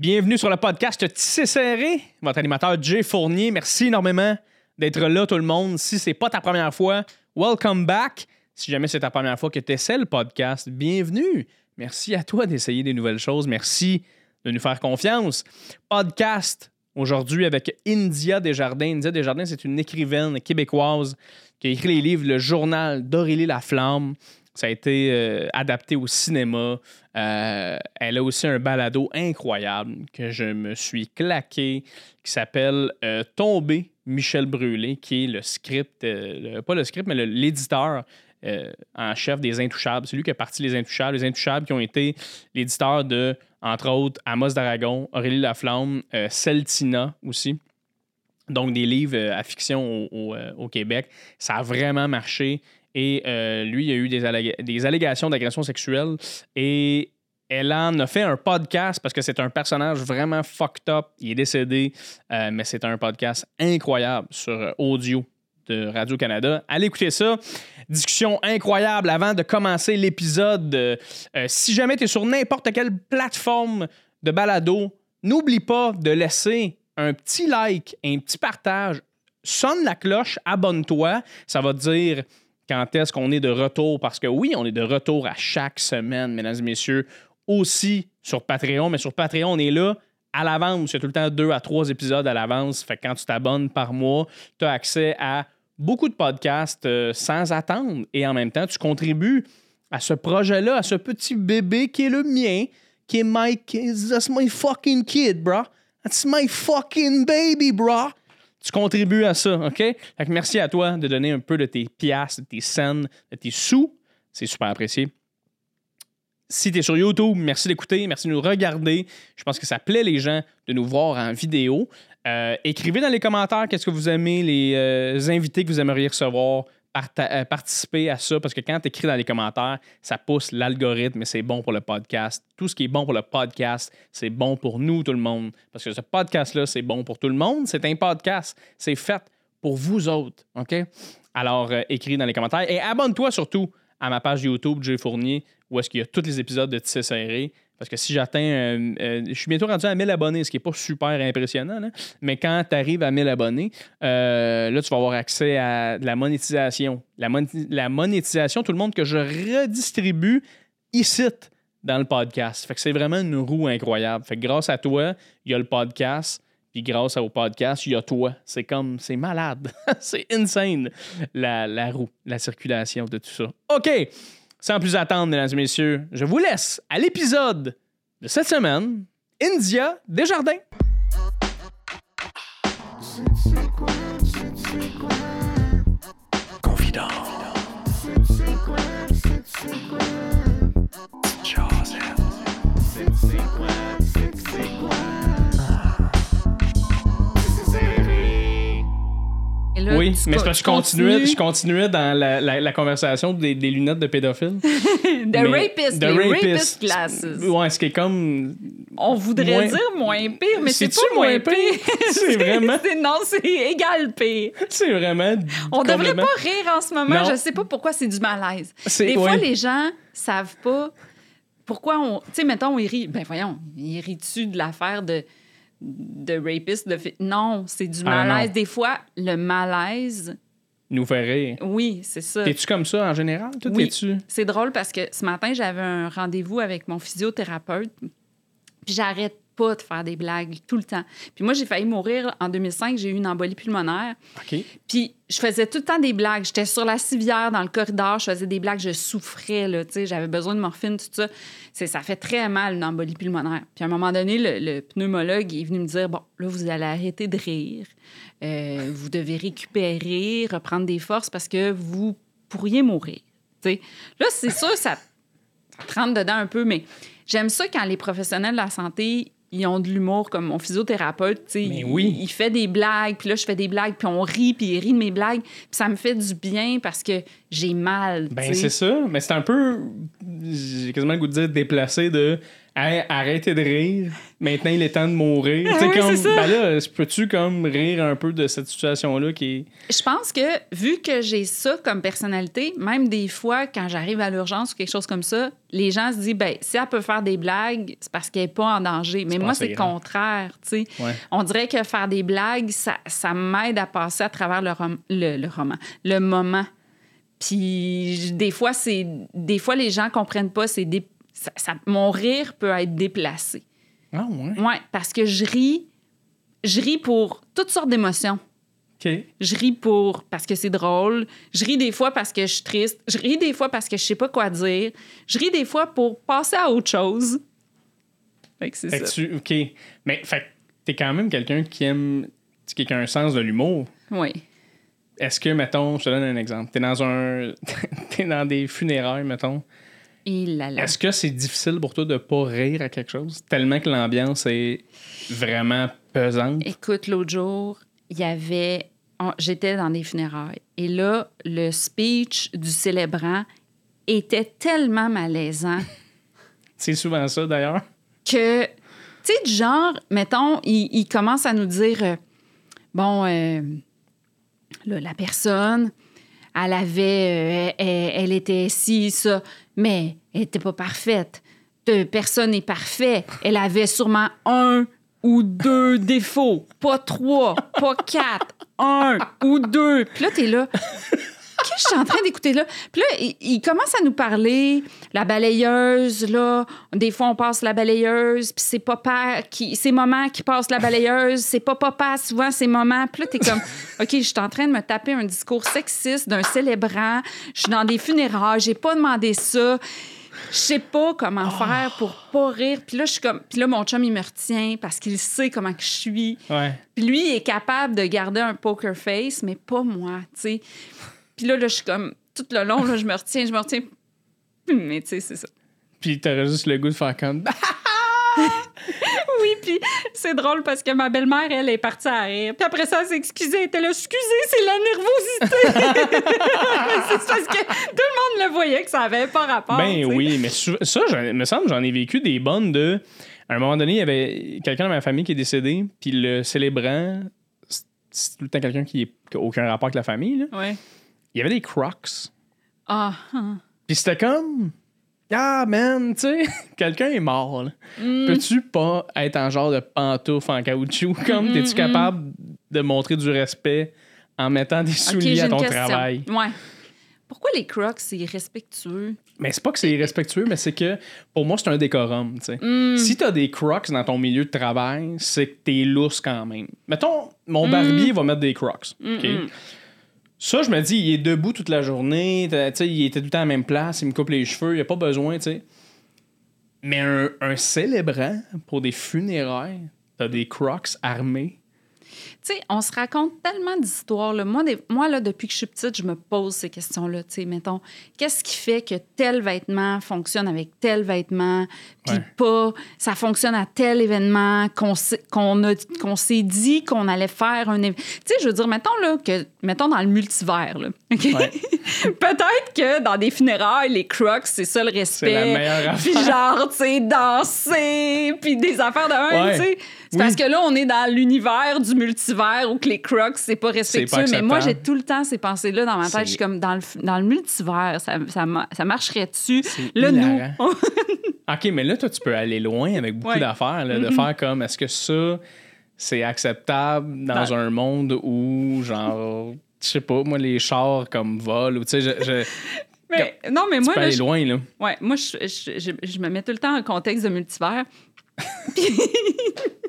Bienvenue sur le podcast Tissé Serré, votre animateur Jay Fournier. Merci énormément d'être là, tout le monde. Si c'est pas ta première fois, welcome back. Si jamais c'est ta première fois que tu essaies le podcast, bienvenue. Merci à toi d'essayer des nouvelles choses. Merci de nous faire confiance. Podcast aujourd'hui avec India Desjardins. India Desjardins, c'est une écrivaine québécoise qui a écrit les livres Le Journal d'Aurélie Laflamme. Ça a été euh, adapté au cinéma. Euh, elle a aussi un balado incroyable que je me suis claqué qui s'appelle euh, Tomber Michel Brûlé, qui est le script, pas le script, mais l'éditeur en chef des Intouchables. C'est lui qui a parti les Intouchables. Les Intouchables qui ont été l'éditeur de, entre autres, Amos d'Aragon, Aurélie Laflamme, Celtina aussi donc des livres à fiction au, Québec. Ça a vraiment marché. Et euh, lui, il a eu des, allégations d'agression sexuelle. Et elle en a fait un podcast parce que c'est un personnage vraiment fucked up. Il est décédé, euh, mais c'est un podcast incroyable sur euh, audio de Radio-Canada. Allez écouter ça. Discussion incroyable avant de commencer l'épisode. si jamais tu es sur n'importe quelle plateforme de balado, n'oublie pas de laisser un petit like, un petit partage. Sonne la cloche, abonne-toi. Ça va te dire quand est-ce qu'on est de retour, parce que oui, on est de retour à chaque semaine, mesdames et messieurs, aussi sur Patreon, mais sur Patreon, on est là à l'avance. Il y a tout le temps deux à trois épisodes à l'avance. Fait que quand tu t'abonnes par mois, tu as accès à beaucoup de podcasts euh, sans attendre et en même temps, tu contribues à ce projet-là, à ce petit bébé qui est le mien, qui est Mike. That's my fucking kid, bro. That's my fucking baby, bro tu contribues à ça, OK? Fait que merci à toi de donner un peu de tes piastres, de tes scènes, de tes sous. C'est super apprécié. Si tu es sur YouTube, merci d'écouter, merci de nous regarder. Je pense que ça plaît les gens de nous voir en vidéo. Euh, écrivez dans les commentaires qu'est-ce que vous aimez, les euh, invités que vous aimeriez recevoir, participer à ça parce que quand tu écris dans les commentaires, ça pousse l'algorithme et c'est bon pour le podcast. Tout ce qui est bon pour le podcast, c'est bon pour nous, tout le monde. Parce que ce podcast-là, c'est bon pour tout le monde. C'est un podcast. C'est fait pour vous autres. OK? Alors, euh, écris dans les commentaires et abonne-toi surtout à ma page YouTube, Jay Fournier, où est-ce qu'il y a tous les épisodes de Tissé Serré. Parce que si j'atteins. Euh, euh, je suis bientôt rendu à 1000 abonnés, ce qui n'est pas super impressionnant. Mais quand tu arrives à 1000 abonnés, euh, là, tu vas avoir accès à de la monétisation. La, monétisation, tout le monde que je redistribue ici dans le podcast. Fait que c'est vraiment une roue incroyable. Fait que grâce à toi, il y a le podcast. Puis grâce au podcast, il y a toi. C'est comme, c'est malade. c'est insane, la roue, la circulation de tout ça. OK. Sans plus attendre, mesdames et messieurs, je vous laisse à l'épisode de cette semaine, India Desjardins. Oui, mais parce que je continuais, je continuais dans la, la, conversation des, des, lunettes de pédophile. The rapist, les rapist, glasses. Ouais, ce qui est comme. On voudrait dire moins pire, mais c'est pas moins pire. c'est vraiment. non, c'est égal pire. C'est vraiment. On devrait pas rire en ce moment. Je sais pas pourquoi c'est du malaise. Des fois, les gens savent pas pourquoi on. Tu sais, mettons, ils rient. Ben voyons, ils rient-tu de l'affaire de de rapiste. De Non, c'est du ah, malaise. Des fois, le malaise. Nous fait rire. Oui, c'est ça. T'es-tu comme ça en général? Toi, oui. C'est drôle parce que ce matin, j'avais un rendez-vous avec mon physiothérapeute. Puis j'arrête pas de faire des blagues tout le temps. Puis moi, j'ai failli mourir en 2005. J'ai eu une embolie pulmonaire. OK. Puis je faisais tout le temps des blagues. J'étais sur la civière dans le corridor. Je faisais des blagues. Je souffrais, là, tu sais. J'avais besoin de morphine, tout ça. C'est, ça fait très mal, une embolie pulmonaire. Puis à un moment donné, le, pneumologue est venu me dire, bon, là, vous allez arrêter de rire. Euh, vous devez récupérer, reprendre des forces parce que vous pourriez mourir. sais. Là, c'est sûr, ça, ça rentre dedans un peu, mais j'aime ça quand les professionnels de la santé ils ont de l'humour comme mon physiothérapeute, tu sais, il, fait des blagues, puis là je fais des blagues, puis on rit, puis il rit de mes blagues, puis ça me fait du bien parce que j'ai mal. Ben c'est ça, mais c'est un peu j'ai quasiment le goût de dire déplacé de Hey, arrêtez de rire. Maintenant, il est temps de mourir. Ah Tu sais, oui, comme, ben là, peux-tu comme rire un peu de cette situation-là qui est. Je pense que vu que j'ai ça comme personnalité, même des fois quand j'arrive à l'urgence ou quelque chose comme ça, les gens se disent ben si elle peut faire des blagues, c'est parce qu'elle n'est pas en danger. Mais moi c'est le contraire, tu sais. Ouais. On dirait que faire des blagues, ça, ça m'aide à passer à travers le, rom- le, le roman, le moment. Puis des fois c'est des fois les gens comprennent pas, c'est des ça- ça- mon rire peut être déplacé. Ah, ouais. Ouais, parce que je ris je ris pour toutes sortes d'émotions. OK. Je ris pour parce que c'est drôle. Je ris des fois parce que je suis triste. Je ris des fois parce que je sais pas quoi dire. Je ris des fois pour passer à autre chose. Fait que c'est ça. tu. OK. Mais, fait t'es quand même quelqu'un qui aime. Qui a un sens de l'humour. Oui. Est-ce que, mettons, je te donne un exemple. T'es dans un. T'es dans des funérailles, mettons. Est-ce que c'est difficile pour toi de pas rire à quelque chose? Tellement que l'ambiance est vraiment pesante? Écoute, l'autre jour, il y avait. J'étais dans des funérailles. Et là, le speech du célébrant était tellement malaisant C'est souvent ça, d'ailleurs. que, tu sais, du genre, mettons, il, il commence à nous dire, euh, bon, euh, là, la personne, elle avait, euh, elle, elle était ci, ça, mais elle n'était pas parfaite. Personne n'est parfait. Elle avait sûrement un ou deux défauts, pas trois, pas quatre, un ou deux. Puis là, t'es là. Qu'est-ce que je suis en train d'écouter là? Puis là, il, il commence à nous parler, la balayeuse, là. Des fois, on passe la balayeuse, puis c'est papa qui. C'est maman qui passe la balayeuse, c'est pas papa, souvent, c'est maman. Puis là, t'es comme, OK, je suis en train de me taper un discours sexiste d'un célébrant. Je suis dans des funérailles, j'ai pas demandé ça. Je sais pas comment faire pour pas rire. Puis là, je suis comme. Puis là, mon chum, il me retient parce qu'il sait comment que je suis. Ouais. Puis lui, il est capable de garder un poker face, mais pas moi, tu sais. Puis là, là, je suis comme, tout le long, là, je me retiens, je me retiens. Mais tu sais, c'est ça. Puis t'aurais juste le goût de faire comme. Oui, puis c'est drôle parce que ma belle-mère, elle, est partie à rire. Puis après ça, elle s'est excusée. Elle était là, excusez, c'est la nervosité. c'est parce que tout le monde le voyait que ça avait pas rapport. Ben oui, mais ça, il me semble, j'en ai vécu des bonnes de. À un moment donné, il y avait quelqu'un dans ma famille qui est décédé, puis le célébrant, c'est- c'est tout le temps quelqu'un qui n'a aucun rapport avec la famille, là. Ouais. Il y avait des crocs. Ah, ah. Puis c'était comme. Ah, man, tu sais, quelqu'un est mort, là. Mm. Peux-tu pas être en genre de pantoufle en caoutchouc? Comme, Mm, t'es-tu mm, capable de montrer du respect en mettant des OK, souliers j'ai à une ton question. travail? Ouais. Pourquoi les crocs, c'est irrespectueux? Mais c'est pas que c'est irrespectueux, mais c'est que pour moi, c'est un décorum, tu sais. Mm. Si t'as des crocs dans ton milieu de travail, c'est que t'es lousse quand même. Mettons, mon Mm. barbier va mettre des crocs. OK? Ça, je me dis, il est debout toute la journée, il était tout le temps à la même place, il me coupe les cheveux, il n'y a pas besoin, tu sais. Mais un, un célébrant pour des funérailles, t'as des crocs armés. Tu sais, on se raconte tellement d'histoires. là. Moi, des- moi, là, depuis que je suis petite, je me pose ces questions-là. Tu sais, mettons, qu'est-ce qui fait que tel vêtement fonctionne avec tel vêtement, puis Ouais. pas, ça fonctionne à tel événement, qu'on s'est- qu'on a- qu'on s'est dit qu'on allait faire un événement. Tu sais, je veux dire, mettons, là, que, mettons dans le multivers, là? Ouais. Peut-être que dans des funérailles, les crocs, c'est ça le respect. C'est la meilleure Puis genre, tu sais, danser, puis des affaires de un, Ouais. tu sais. C'est Oui. parce que là, on est dans l'univers du multivers où que les crocs, c'est pas respectueux. pas mais moi, j'ai tout le temps ces pensées-là dans ma tête. Je suis comme, dans le, dans le multivers, ça, ça, ma- ça marcherait dessus. C'est Là, nous. OK, mais là, toi, tu peux aller loin avec beaucoup Ouais. d'affaires, de faire comme est-ce que ça, c'est acceptable dans un monde où, genre, je sais pas, moi, les chars comme volent, ou tu sais, je, je- mais, non, mais tu moi, peux là, aller je, loin, là. ouais, moi je- je me mets tout le temps en contexte de multivers.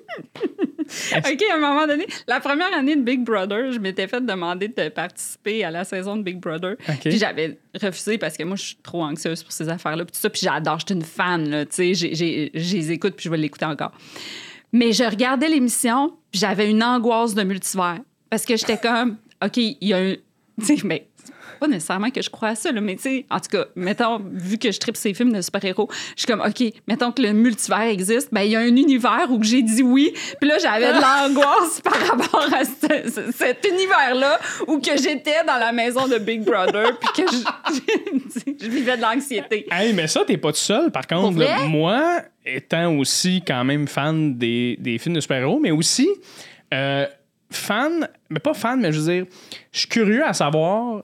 OK, à un moment donné, la première année de Big Brother, je m'étais fait demander de participer à la saison de Big Brother. OK. Puis j'avais refusé parce que moi, je suis trop anxieuse pour ces affaires-là. Puis tout ça, puis j'adore, je suis une fan, là, tu sais, je les écoute, puis je vais l'écouter encore. Mais je regardais l'émission, puis j'avais une angoisse de multivers. Parce que j'étais comme, OK, il y a un... Tu sais, mais pas nécessairement que je crois à ça, là, mais tu sais, en tout cas, mettons, vu que je tripe ces films de super-héros, je suis comme, OK, mettons que le multivers existe, ben il y a un univers où j'ai dit oui, puis là, j'avais de l'angoisse par rapport à ce- cet univers-là où que j'étais dans la maison de Big Brother, puis que je, je vivais de l'anxiété. Hey, mais ça, t'es pas tout seul. Par contre, là, moi, étant aussi quand même fan des, des films de super-héros, mais aussi euh, fan, mais pas fan, mais je veux dire, je suis curieux à savoir,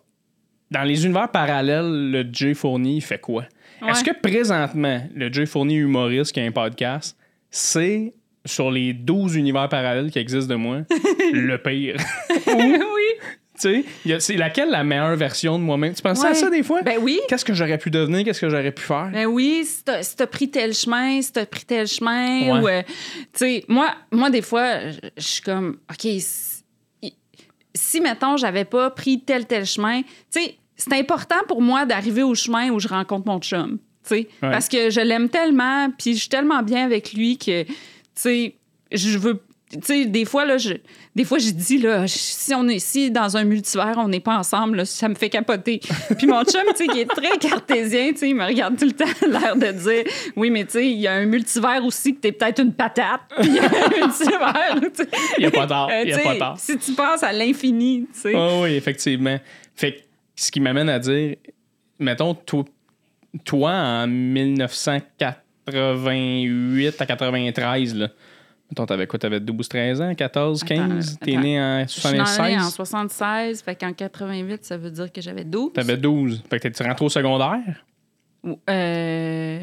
dans les univers parallèles, le Jay Fournier il fait quoi? Ouais. Est-ce que présentement, le Jay Fournier humoriste qui a un podcast, c'est sur les 12 univers parallèles qui existent de moi, le pire? oui. tu sais, c'est laquelle la meilleure version de moi-même? Tu penses à ça des fois? Ben oui. Qu'est-ce que j'aurais pu devenir? Qu'est-ce que j'aurais pu faire? Ben oui, si t'as si pris tel chemin, si t'as pris tel chemin, Ouais. ou... euh, tu sais, moi, moi, des fois, je je suis comme, OK, si, mettons, j'avais pas pris tel, tel chemin, tu sais, c'est important pour moi d'arriver au chemin où je rencontre mon chum, tu sais, Ouais. parce que je l'aime tellement, puis je suis tellement bien avec lui que, tu sais, je veux... Tu sais, des fois, là, je, des fois, j'ai dit, là, si on est ici dans un multivers, on n'est pas ensemble, là, ça me fait capoter. Puis mon chum, tu sais, qui est très cartésien, tu sais, il me regarde tout le temps, l'air de dire, oui, mais tu sais, il y a un multivers aussi que t'es peut-être une patate. Puis il y a un multivers, tu sais. Il n'y a pas tard. Euh, Il n'y a pas sais, tard. Si tu penses à l'infini, tu sais. Ah oui, effectivement. Fait que ce qui m'amène à dire, mettons, toi, toi en 1988 à 93, là, mettons, t'avais quoi? T'avais 12, 13 ans, 14, 15? Attends, T'es né en Je suis née en 76? 76, fait qu'en 88, ça veut dire que j'avais 12. T'avais 12. Fait que tu rentres au secondaire? Euh...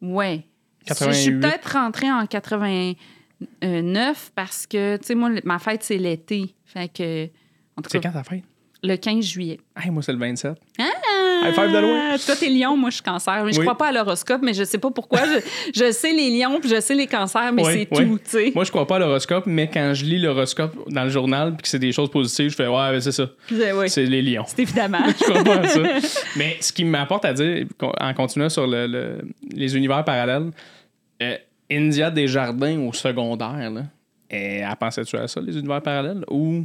Ouais. Je suis 88. peut-être rentrée en 89 parce que, tu sais, moi, ma fête, c'est l'été. Fait que, C'est quand ta fête? le 15 juillet. Hey, moi, c'est le 27. Ah! High five de loin. Toi, t'es lion, moi, je suis cancer. Mais je Oui. crois pas à l'horoscope, mais je sais pas pourquoi. je, je sais les lions, puis je sais les cancers, mais Oui, c'est oui. tout, tu sais. Moi, je crois pas à l'horoscope, mais quand je lis l'horoscope dans le journal puis que c'est des choses positives, je fais Ouais, ben, c'est ça. Je- C'est les lions. c'est évidemment. je crois pas à ça. Mais ce qui m'apporte à dire, en continuant sur le- le- les univers parallèles, euh, India Desjardins au secondaire, là, et elle pensait-tu à ça, les univers parallèles? Ou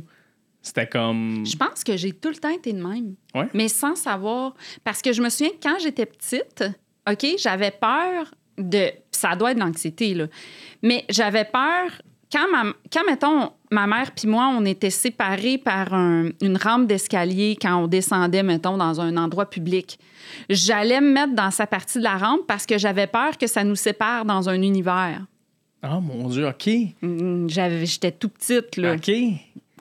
c'était comme. Je pense que j'ai tout le temps été de même. Ouais. Mais sans savoir. Parce que je me souviens que quand j'étais petite, OK, j'avais peur de. Ça doit être de l'anxiété, là. Mais j'avais peur. Quand, ma, quand, mettons, ma mère puis moi, on était séparés par un- une rampe d'escalier quand on descendait, mettons, dans un endroit public, j'allais me mettre dans sa partie de la rampe parce que j'avais peur que ça nous sépare dans un univers. Oh mon Dieu, OK. J'avais, j'étais tout petite, là. OK.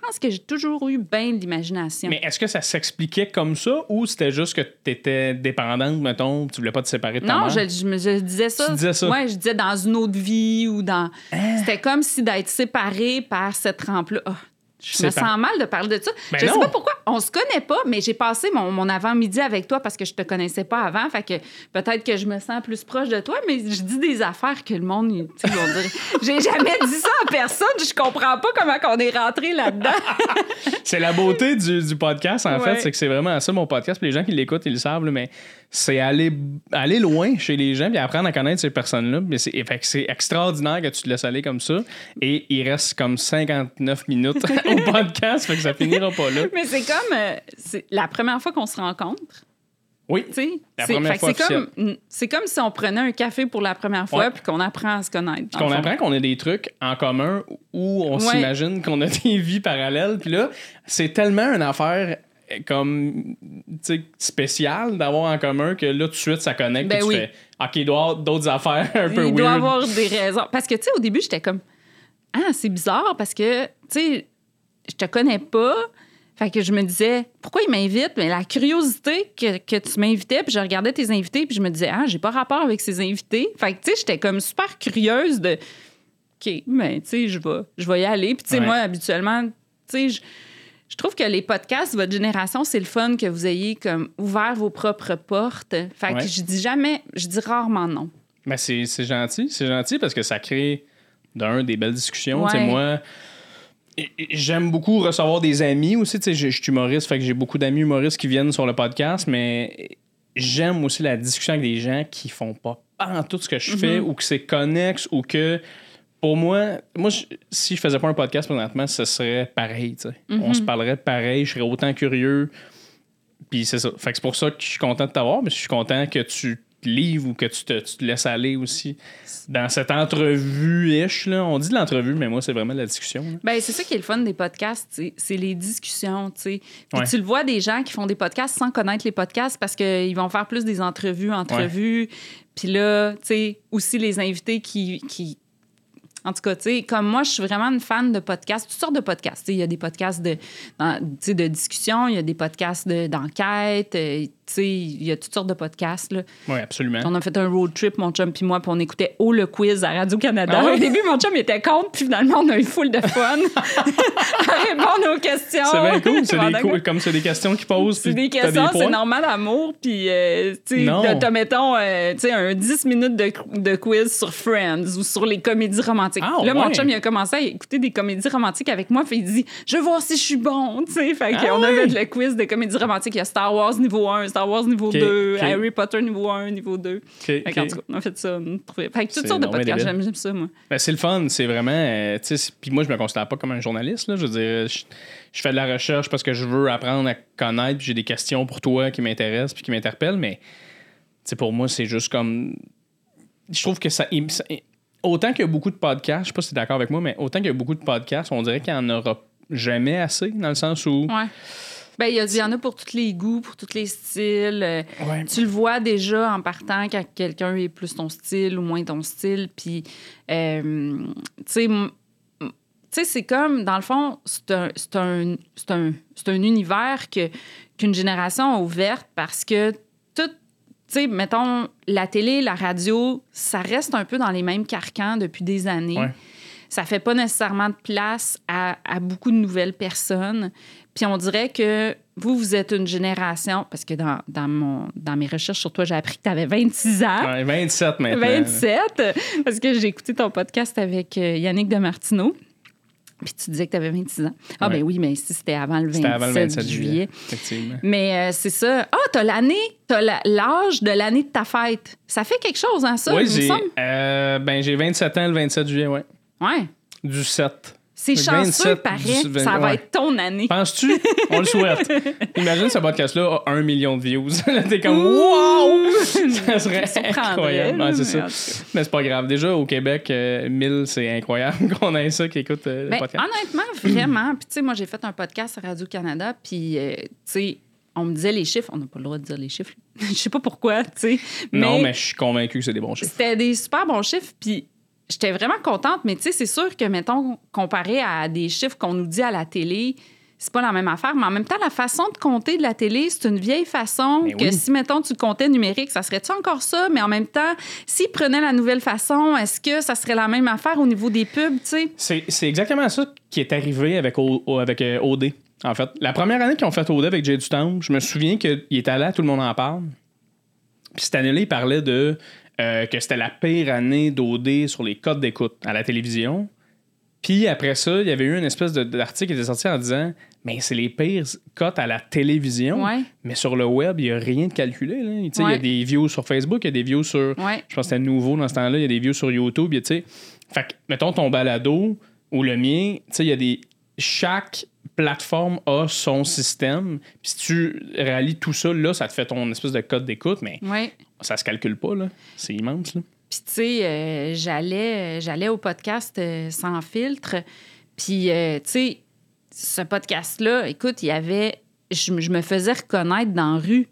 Je pense que j'ai toujours eu bien de l'imagination. Mais est-ce que ça s'expliquait comme ça ou c'était juste que tu étais dépendante, mettons, tu voulais pas te séparer de ta Non, mère? je, je, me- je disais ça. Tu disais ça? Hein? Ouais, je disais dans une autre vie ou dans. C'était comme si d'être séparé par cette rampe-là. Ah, je me sens mal de parler de ça. Ben je non. sais pas pourquoi. On se connaît pas, mais j'ai passé mon, mon avant-midi avec toi parce que je te connaissais pas avant. Fait que peut-être que je me sens plus proche de toi, mais je dis des affaires que le monde, ils vont dire. J'ai jamais dit ça à personne. Je comprends pas comment on est rentré là-dedans. C'est la beauté du, du podcast, en Ouais. fait, c'est que c'est vraiment ça, mon podcast. Puis les gens qui l'écoutent, ils le savent, mais c'est aller, aller loin chez les gens puis apprendre à connaître ces personnes-là. Mais c'est, extraordinaire que tu te laisses aller comme ça. Et il reste comme 59 minutes au podcast, fait que ça finira pas là. mais c'est comme. euh, c'est la première fois qu'on se rencontre. Oui. C'est première fait que fois c'est comme, c'est comme si on prenait un café pour la première fois Ouais. puis qu'on apprend à se connaître. Qu'on apprend qu'on a des trucs en commun où on Ouais. s'imagine qu'on a des vies parallèles. Puis là, c'est tellement une affaire comme tu sais, spéciale d'avoir en commun que là, tout de suite, ça connecte. Ben tu oui. fais OK, il doit avoir d'autres affaires un peu Il weird. doit avoir des raisons. Parce que, tu sais, au début, j'étais comme, ah, c'est bizarre parce que, tu sais, je te connais pas. Fait que je me disais, pourquoi il m'invite? Mais la curiosité que, que tu m'invitais, puis je regardais tes invités, puis je me disais, ah, j'ai pas rapport avec ces invités. Fait que, tu sais, j'étais comme super curieuse de, OK, mais, tu sais, je vais, je vais y aller. Puis, tu sais, Ouais. moi, habituellement, tu sais, je, trouve que les podcasts, votre génération, c'est le fun que vous ayez comme ouvert vos propres portes. Fait Ouais. que je dis jamais, je dis rarement non. Mais c'est c'est gentil, c'est gentil parce que ça crée d'un des belles discussions. Ouais. moi, j'aime beaucoup recevoir des amis aussi. Je je suis humoriste, fait que j'ai beaucoup d'amis humoristes qui viennent sur le podcast, mais j'aime aussi la discussion avec des gens qui font pas en tout ce que je fais ou que c'est connexe ou que pour moi, moi je- si je faisais pas un podcast présentement, ce serait pareil. sais. On se parlerait pareil, je serais autant curieux. Puis c'est ça. Fait que c'est pour ça que je suis content de t'avoir, mais je suis content que tu te livres ou que tu te, tu te laisses aller aussi dans cette entrevue-ish. On dit de l'entrevue, mais moi, c'est vraiment la discussion. là. Ben, c'est ça qui est le fun des podcasts, c'est les discussions, tu sais. Puis Ouais. tu le vois des gens qui font des podcasts sans connaître les podcasts parce qu'ils vont faire plus des entrevues, entrevues. Puis là, tu sais, aussi les invités qui, qui... En tout cas, tu comme moi, je suis vraiment une fan de podcasts, toutes sortes de podcasts. Il y a des podcasts de, de discussion, il y a des podcasts de- d'enquête, euh, il y a toutes sortes de podcasts, là. Oui, absolument. On a fait un road trip, mon chum puis moi, puis on écoutait Oh le quiz à Radio-Canada. Ah ouais? Au début, mon chum était contre, puis finalement, on a eu full de fun à répondre aux questions. C'est bien cool. C'est des cool- comme c'est des questions qu'ils posent. C'est des questions, c'est normal d'amour, puis euh, tu sais, mettons, euh, tu sais, un 10 minutes de, de quiz sur Friends ou sur les comédies romantiques. Ah, là, mon chum, il a commencé à écouter des comédies romantiques avec moi, puis il dit Je veux voir si je suis bon, tu sais. Fait Ah, qu'on ouais? avait le quiz de comédies romantiques. Il y a Star Wars niveau 1, Star Wars niveau Ok, 2, ok. Harry Potter niveau 1, niveau 2. Ok, Fait ok. qu'en tout cas, on a fait ça. on a Fait que toutes sortes de podcasts, j'aime, ça, moi. Ben, c'est le fun, c'est vraiment. euh, puis moi, je me considère pas comme un journaliste. Là, je veux dire, je, je fais de la recherche parce que je veux apprendre à connaître, puis j'ai des questions pour toi qui m'intéressent puis qui m'interpellent, mais pour moi, c'est juste comme. Je trouve que ça. autant qu'il y a beaucoup de podcasts, je sais pas si tu es d'accord avec moi, mais autant qu'il y a beaucoup de podcasts, on dirait qu'il y en aura jamais assez, dans le sens où. Ouais. Ben, il y, y en a pour tous les goûts, pour tous les styles. Euh, Ouais. Tu le vois déjà en partant quand quelqu'un est plus ton style ou moins ton style. Puis, euh, tu sais, tu c'est comme, dans le fond, c'est un, un, un, un univers que, qu'une génération a ouverte parce que tout, tu sais, mettons, la télé, la radio, ça reste un peu dans les mêmes carcans depuis des années. Ouais. Ça fait pas nécessairement de place à, à beaucoup de nouvelles personnes. Puis on dirait que vous, vous êtes une génération, parce que dans, dans, mon, dans mes recherches sur toi, j'ai appris que tu avais 26 ans. Ouais, 27 maintenant. 27, parce que j'ai écouté ton podcast avec euh, Yannick Demartino. Puis tu disais que tu avais 26 ans. Ah, Ouais. ben oui, mais si c'était avant le 27, C'était avant le 27 juillet. juillet. Effectivement. Mais euh, c'est ça. Ah, t'as l'année, t'as l'âge de l'année de ta fête. Ça fait quelque chose, hein, ça, Oui, j'ai euh, ben, j'ai 27 ans le 27 juillet, ouais. Ouais. Du 7. C'est chanceux, 27, paraît. Ça va ouais. être ton année. Penses-tu? On le souhaite. Imagine ce podcast-là a un million de views. Là, T'es comme wow! ça serait incroyable. là, Ouais, c'est mais ça. c'est pas grave. Déjà, au Québec, euh, 1000, c'est incroyable qu'on ait ça qui écoute euh, le Ben, podcast. honnêtement, vraiment. Puis, tu sais, moi, j'ai fait un podcast à Radio-Canada, puis, euh, tu sais, on me disait les chiffres. On n'a pas le droit de dire les chiffres. Je sais pas pourquoi, tu sais. non, mais je suis convaincu que c'est des bons chiffres. C'était des super bons chiffres, puis j'étais vraiment contente. Mais, tu sais, c'est sûr que, mettons, comparé à des chiffres qu'on nous dit à la télé, c'est pas la même affaire. Mais en même temps, la façon de compter de la télé, c'est une vieille façon Mais que oui. si, mettons, tu comptais numérique, ça serait-tu encore ça? Mais en même temps, s'ils prenaient la nouvelle façon, est-ce que ça serait la même affaire au niveau des pubs, tu sais? C'est exactement ça qui est arrivé avec, O- avec euh, OD. En fait, la première année qu'ils ont fait OD avec Jay du Temple, je me souviens qu'il était là, tout le monde en parle. Puis cette année-là, il parlait de euh, que c'était la pire année d'OD sur les codes d'écoute à la télévision. Puis après ça, il y avait eu une espèce d'article qui était sorti en disant Mais c'est les pires cotes à la télévision. Ouais. Mais sur le web, il n'y a rien de calculé. là. Il y a des views sur Facebook, il y a des views sur. Ouais. Je pense que c'était nouveau dans ce temps-là. Il y a des views sur YouTube. a. Fait que, mettons ton balado ou le mien, il y a des. Chaque plateforme a son système. Puis si tu rallies tout ça, là, ça te fait ton espèce de code d'écoute, mais Ouais. Ça se calcule pas, là. C'est immense, là. Puis, tu sais, euh, j'allais, j'allais au podcast euh, sans filtre. Puis, euh, tu sais, ce podcast-là, écoute, il y avait. Je, me- je me faisais reconnaître dans la rue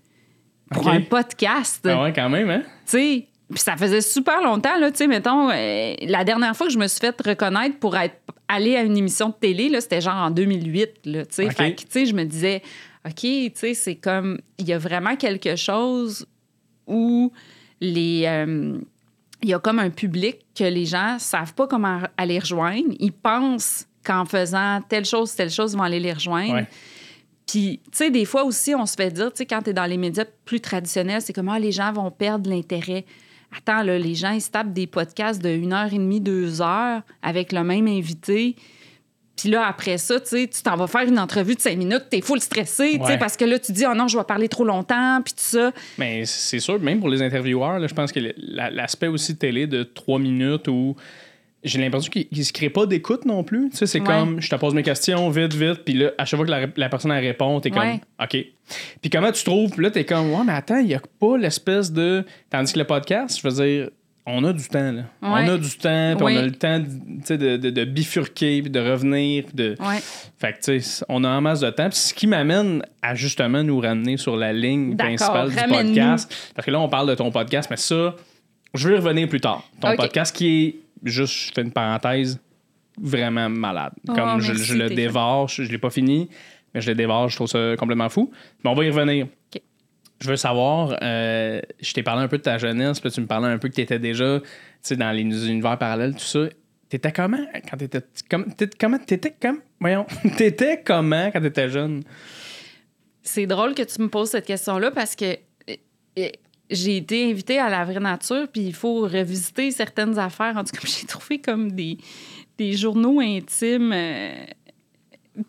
pour un podcast. Ah ouais, quand même, hein? Tu sais, puis ça faisait super longtemps, là, tu sais, mettons, euh, la dernière fois que je me suis fait reconnaître pour être allée à une émission de télé, là, c'était genre en 2008, là, tu sais. Fait que, tu sais, je me disais, OK, tu sais, c'est comme, il y a vraiment quelque chose où les... euh, il y a comme un public que les gens savent pas comment aller rejoindre. Ils pensent qu'en faisant telle chose, telle chose, ils vont aller les rejoindre. Ouais. Puis, tu sais, des fois aussi, on se fait dire, tu sais, quand tu es dans les médias plus traditionnels, c'est comme, ah, les gens vont perdre l'intérêt. Attends, là, les gens, ils se tapent des podcasts de 1 heure et demie, 2 heures avec le même invité. Puis là, après ça, tu sais, tu t'en vas faire une entrevue de 5 minutes, t'es full stressé, tu sais, parce que là, tu dis, oh non, je vais parler trop longtemps, puis tout ça. Mais c'est sûr, même pour les intervieweurs, là, je pense que l'aspect aussi de télé de trois minutes où j'ai l'impression qu'il ne se crée pas d'écoute non plus. Tu sais, c'est Ouais. comme, je te pose mes questions vite, vite, puis là, à chaque fois que la, la personne elle répond, t'es comme, Ouais. OK. Puis comment tu trouves, puis là, t'es comme, ouais, mais attends, il n'y a pas l'espèce de. Tandis que le podcast, je veux dire, on a du temps, là. On a du temps, puis Oui. on a le temps de, de, de bifurquer, puis de revenir, de. Ouais. Fait que, tu sais, on a en masse de temps. Puis ce qui m'amène à justement nous ramener sur la ligne principale du podcast. Parce que là, on parle de ton podcast, mais ça, je vais y revenir plus tard. Ton podcast qui est, juste, je fais une parenthèse, vraiment malade. Oh, Comme je, le dévore, je, je l'ai pas fini, mais je le dévore, je trouve ça complètement fou. Mais on va y revenir. Je veux savoir, euh, je t'ai parlé un peu de ta jeunesse, puis tu me parlais un peu que tu étais déjà dans les univers parallèles, tout ça. T'étais comment quand t'étais. Comme, t'étais- comment t'étais comme. Voyons. T'étais comment quand t'étais jeune? C'est drôle que tu me poses cette question-là parce que euh, euh, j'ai été invitée à la vraie nature, puis il faut revisiter certaines affaires. En tout cas, j'ai trouvé comme des, des journaux intimes.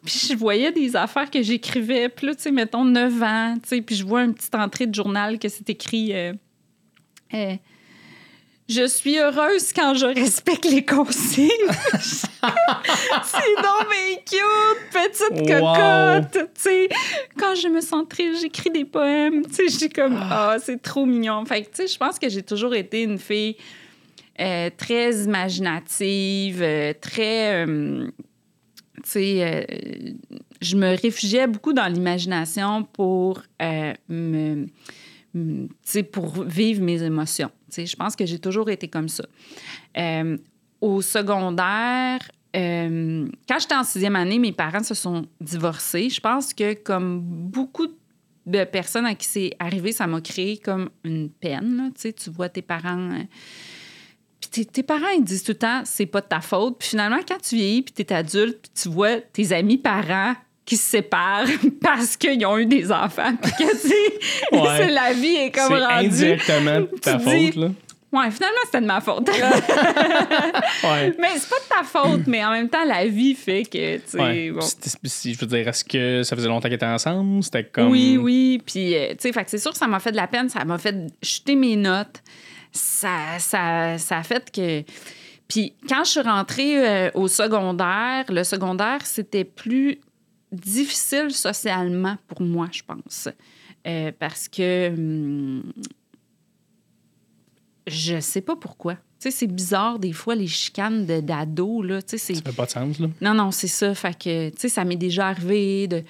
Puis je voyais des affaires que j'écrivais. Puis là, tu sais, mettons 9 ans, tu sais, puis je vois une petite entrée de journal que c'est écrit. euh, euh, je suis heureuse quand je respecte les consignes. c'est donc bien cute, petite Wow. cocotte. Tu sais, quand je me sens triste, j'écris des poèmes. Tu sais, je suis comme, ah, c'est trop mignon. Fait que, tu sais, je pense que j'ai toujours été une fille euh, très imaginative, euh, très. euh, euh, je me réfugiais beaucoup dans l'imagination pour euh, me. pour vivre mes émotions. Je pense que j'ai toujours été comme ça. Euh, au secondaire, quand j'étais en sixième année, mes parents se sont divorcés. Je pense que comme beaucoup de personnes à qui c'est arrivé, ça m'a créé comme une peine. tu vois tes parents... puis tes, parents, ils disent tout le temps, c'est pas de ta faute. Puis finalement, quand tu vieillis, puis t'es adulte, puis tu vois tes amis parents qui se séparent parce qu'ils ont eu des enfants, puis que, tu Ouais. la vie est comme C'est rendue... indirectement ta tu faute, dis- là. Ouais, finalement, c'était de ma faute. Ouais. mais c'est pas de ta faute, mais en même temps, la vie fait que, tu sais, Ouais. bon. Si- je veux dire, est-ce que ça faisait longtemps qu'ils étaient ensemble? C'était comme. Oui, oui. Puis, euh, tu sais, c'est sûr que ça m'a fait de la peine. Ça m'a fait chuter mes notes. Ça, ça, ça a fait que. Puis, quand je suis rentrée euh, au secondaire, le secondaire, c'était plus difficile socialement pour moi, je pense. Euh, parce que. hum, je sais pas pourquoi. Tu sais, c'est bizarre, des fois, les chicanes de- d'ados, là. Tu sais, c'est. Ça fait pas de sens, là. Non, non, c'est ça. Fait que, tu sais, ça m'est déjà arrivé de.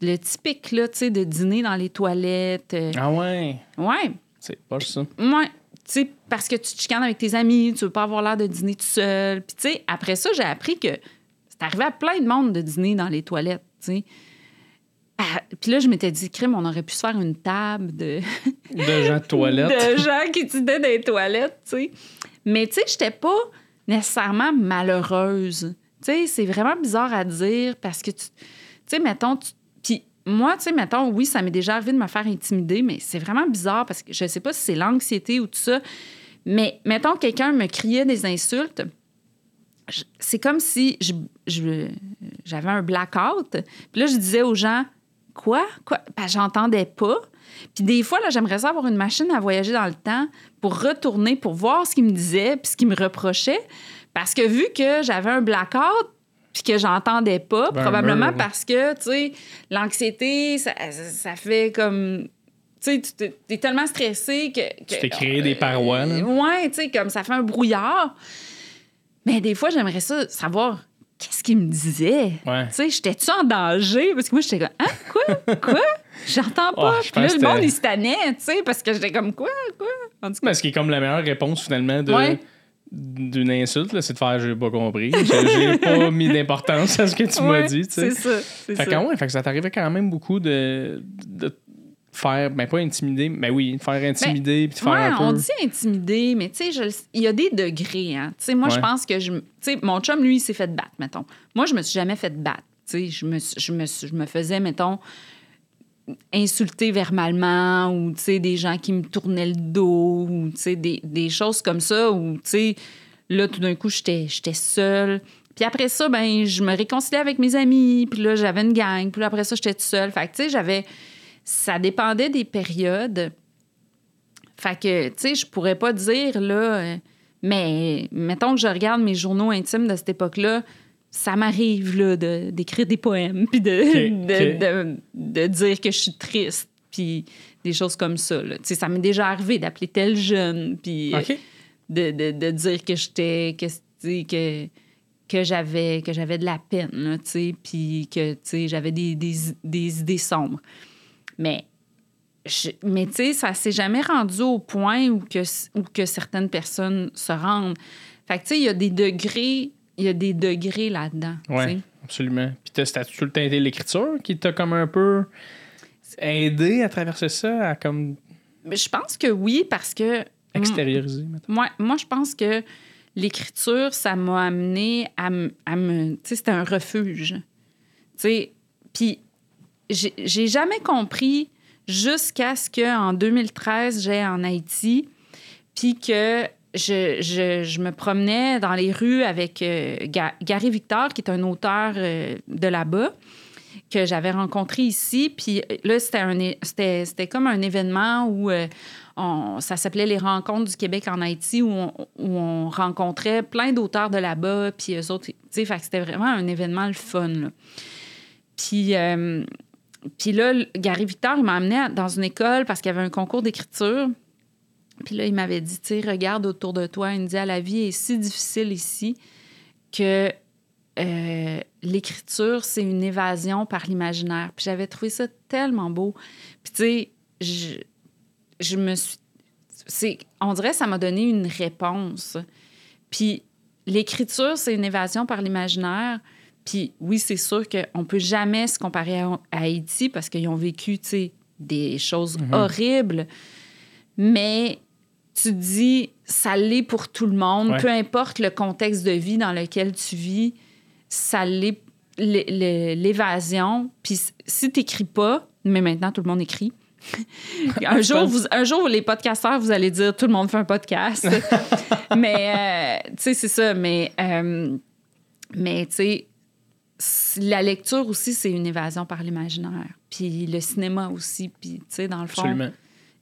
Le typique, là, tu sais, de dîner dans les toilettes. euh, Ah ouais? Ouais, C'est pas ça. ouais. Tu sais, parce que tu te chicanes avec tes amis, tu veux pas avoir l'air de dîner tout seul. Puis, tu sais, après ça, j'ai appris que c'est arrivé à plein de monde de dîner dans les toilettes, tu sais. Ah, Puis là, je m'étais dit, crime, on aurait pu se faire une table de, De gens de toilette. de gens qui dînaient dans les toilettes, tu sais. Mais, tu sais, j'étais pas nécessairement malheureuse. Tu sais, c'est vraiment bizarre à dire parce que, tu tu sais, mettons, tu- moi, tu sais, mettons, oui, ça m'est déjà arrivé de me faire intimider, mais c'est vraiment bizarre parce que je sais pas si c'est l'anxiété ou tout ça, mais mettons, quelqu'un me criait des insultes, c'est comme si j'avais un blackout. Puis là, je disais aux gens, quoi? Quoi? Ben, j'entendais pas. Puis des fois, là, j'aimerais ça avoir une machine à voyager dans le temps pour retourner, pour voir ce qu'il me disait, puis ce qu'il me reprochait. Parce que vu que j'avais un blackout, puis que j'entendais pas, Ben, probablement parce que, tu sais, l'anxiété, ça, ça fait comme... Tu sais, tu t'es- tellement stressé que... que Tu t'es créé des parois, là. Ouais, tu sais, comme ça fait un brouillard. Mais des fois, j'aimerais ça savoir qu'est-ce qu'il me disait. Ouais. Tu sais, j'étais-tu en danger? Parce que moi, j'étais comme, hein, quoi? Quoi? J'entends pas. Ouais, je Puis là, le monde, il se tannait, tu sais, parce que j'étais comme, quoi? Quoi? En tout cas, Mais ce qui est comme la meilleure réponse, finalement, de. Ouais. D'une insulte, c'est de faire j'ai pas compris. J'ai pas mis d'importance à ce que tu m'as dit. C'est ça. Fait ça. que, ouais, fait que ça t'arrivait quand même beaucoup de, de faire, ben pas intimider, mais oui, de faire intimider puis de faire Ouais, un peu. on dit intimider, mais tu sais, il y a des degrés. Hein. Tu sais, moi, je pense que je. Tu sais, mon chum, lui, il s'est fait battre, mettons. Moi, je me suis jamais fait battre. Tu sais, je me, je me, je me faisais, mettons, insulter verbalement ou, des gens qui me tournaient le dos ou, des, des choses comme ça où, là, tout d'un coup, j'étais seule. Puis après ça, ben, je me réconciliais avec mes amis. Puis là, j'avais une gang. Puis après ça, j'étais toute seule. Fait que, tu sais, j'avais... Ça dépendait des périodes. Fait que, tu sais, je pourrais pas dire, là... euh, Mais mettons que je regarde mes journaux intimes de cette époque-là, ça m'arrive là, de, d'écrire des poèmes, puis de, de, de- de dire que je suis triste, puis des choses comme ça. là. Tu sais, ça m'est déjà arrivé d'appeler tel jeune, puis euh, OK. de, de, de dire que j'étais que, que, que j'avais que j'avais de la peine, là, tu sais, puis que tu sais, j'avais des, des, des idées sombres. Mais je- mais tu sais, ça s'est jamais rendu au point où que, où que certaines personnes se rendent. Fait que tu sais, il y a des degrés, il y a des degrés là-dedans. sais. absolument. Puis t'as c'était tout le temps été l'écriture qui t'a comme un peu aidé à traverser ça, à comme je pense que oui, parce que extérioriser, mettons. Moi, moi, je pense que l'écriture, ça m'a amené à, m- à me. Tu sais, c'était un refuge. Tu sais, puis j'ai j'ai jamais compris jusqu'à ce qu'en 2013, j'aille en Haïti, puis que je, je- je me promenais dans les rues avec euh, Ga- Gary Victor, qui est un auteur euh, de là-bas que j'avais rencontré ici. Puis là, c'était comme un événement où euh, on- ça s'appelait les Rencontres du Québec en Haïti, où on, rencontrait plein d'auteurs de là-bas. Puis eux autres, c'était vraiment un événement le fun. Puis, euh, puis là, Gary Victor, m'a amené dans une école parce qu'il y avait un concours d'écriture. Puis là, il m'avait dit, tu sais, regarde autour de toi. Il me dit, Ah, la vie est si difficile ici que euh, l'écriture, c'est une évasion par l'imaginaire. Puis j'avais trouvé ça tellement beau. Puis tu sais, je, je me suis... c'est- On dirait que ça m'a donné une réponse. Puis l'écriture, c'est une évasion par l'imaginaire. Puis oui, c'est sûr qu'on ne peut jamais se comparer à, à Haïti parce qu'ils ont vécu, tu sais, des choses horribles. Mais tu te dis, ça l'est pour tout le monde, Ouais. peu importe le contexte de vie dans lequel tu vis, ça l'est l'é- l'é- l'évasion. Puis si tu n'écris pas, mais maintenant tout le monde écrit. un, jour, vous, un jour, les podcasteurs, vous allez dire tout le monde fait un podcast. mais, euh, tu sais, c'est ça. Mais, euh, mais tu sais, la lecture aussi, c'est une évasion par l'imaginaire. Puis le cinéma aussi. Puis, tu sais, dans le fond, Absolument.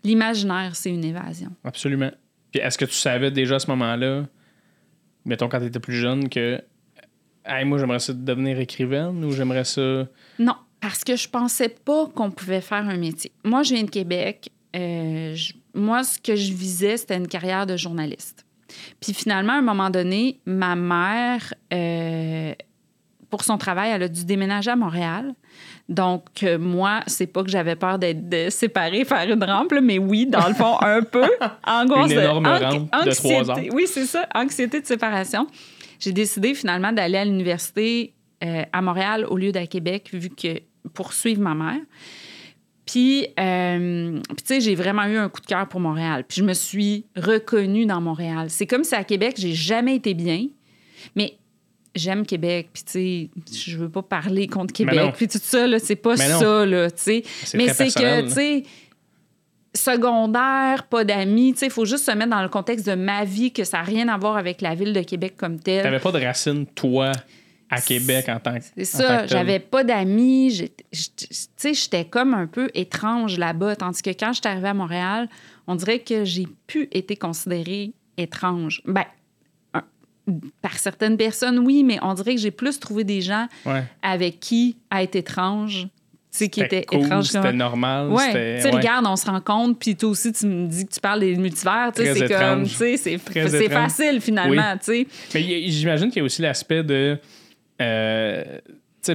L'imaginaire, c'est une évasion. Absolument. Puis est-ce que tu savais déjà à ce moment-là, mettons quand tu étais plus jeune, que Hey, moi j'aimerais ça devenir écrivaine ou j'aimerais ça? Non, parce que je pensais pas qu'on pouvait faire un métier. Moi, je viens de Québec. Euh, je- moi, ce que je visais, c'était une carrière de journaliste. Puis finalement, à un moment donné, ma mère, euh, pour son travail, elle a dû déménager à Montréal. Donc, euh, moi, c'est pas que j'avais peur d'être de séparée, faire une rampe, là, mais oui, dans le fond, un peu. Angoisse Une de- énorme rampe de anxiété. trois heures. Oui, c'est ça, anxiété de séparation. J'ai décidé finalement d'aller à l'université euh, à Montréal au lieu d'à Québec, vu que pour suivre ma mère. Puis, euh, puis, tu sais, j'ai vraiment eu un coup de cœur pour Montréal. Puis je me suis reconnue dans Montréal. C'est comme si à Québec, j'ai jamais été bien, mais j'aime Québec. Puis, tu sais, je veux pas parler contre. Québec. Puis tout ça, là, c'est pas Mais ça, là, tu sais. Mais c'est que, tu sais, secondaire, pas d'amis, tu sais, il faut juste se mettre dans le contexte de ma vie, que ça n'a rien à voir avec la ville de Québec comme telle. T'avais pas de racines, toi, à Québec en tant que. C'est ça, j'avais pas d'amis. Tu sais, j'étais comme un peu étrange là-bas. Tandis que quand j'étais arrivée à Montréal, on dirait que j'ai pu été considérée étrange. Ben, par certaines personnes, oui, mais on dirait que j'ai plus trouvé des gens Ouais. avec qui être étrange, tu sais, qui étaient cool, étranges. C'était normal. Ouais, tu sais, ouais. regarde, on se rencontre, puis toi aussi, tu me dis que tu parles des multivers, tu sais, c'est comme, étrange. tu sais, c'est étrange. facile finalement, tu sais. Mais j'imagine qu'il y a aussi l'aspect de euh,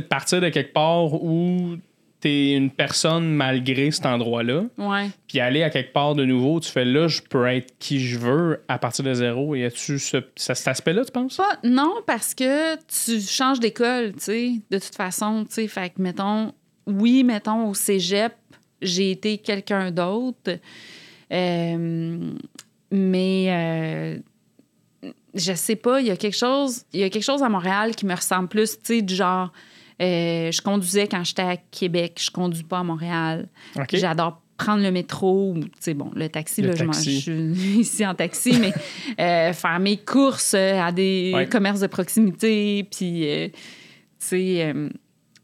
partir de quelque part où t'es une personne malgré cet endroit-là, Ouais. puis aller à quelque part de nouveau, tu fais là, je peux être qui je veux à partir de zéro. Y a-tu ce, cet aspect-là, tu penses? Pas, non, parce que tu changes d'école, tu sais, de toute façon, tu sais. Fait que, mettons, oui, mettons, au cégep, j'ai été quelqu'un d'autre. Euh, mais euh, je sais pas, il y a quelque chose, il y a quelque chose à Montréal qui me ressemble plus, tu sais, du genre, euh, je conduisais quand j'étais à Québec, je conduis pas à Montréal. J'adore prendre le métro ou, tu sais, bon, le taxi, Le là, taxi. je suis ici en taxi, mais euh, faire mes courses euh, à des Ouais. commerces de proximité, puis, euh, tu sais,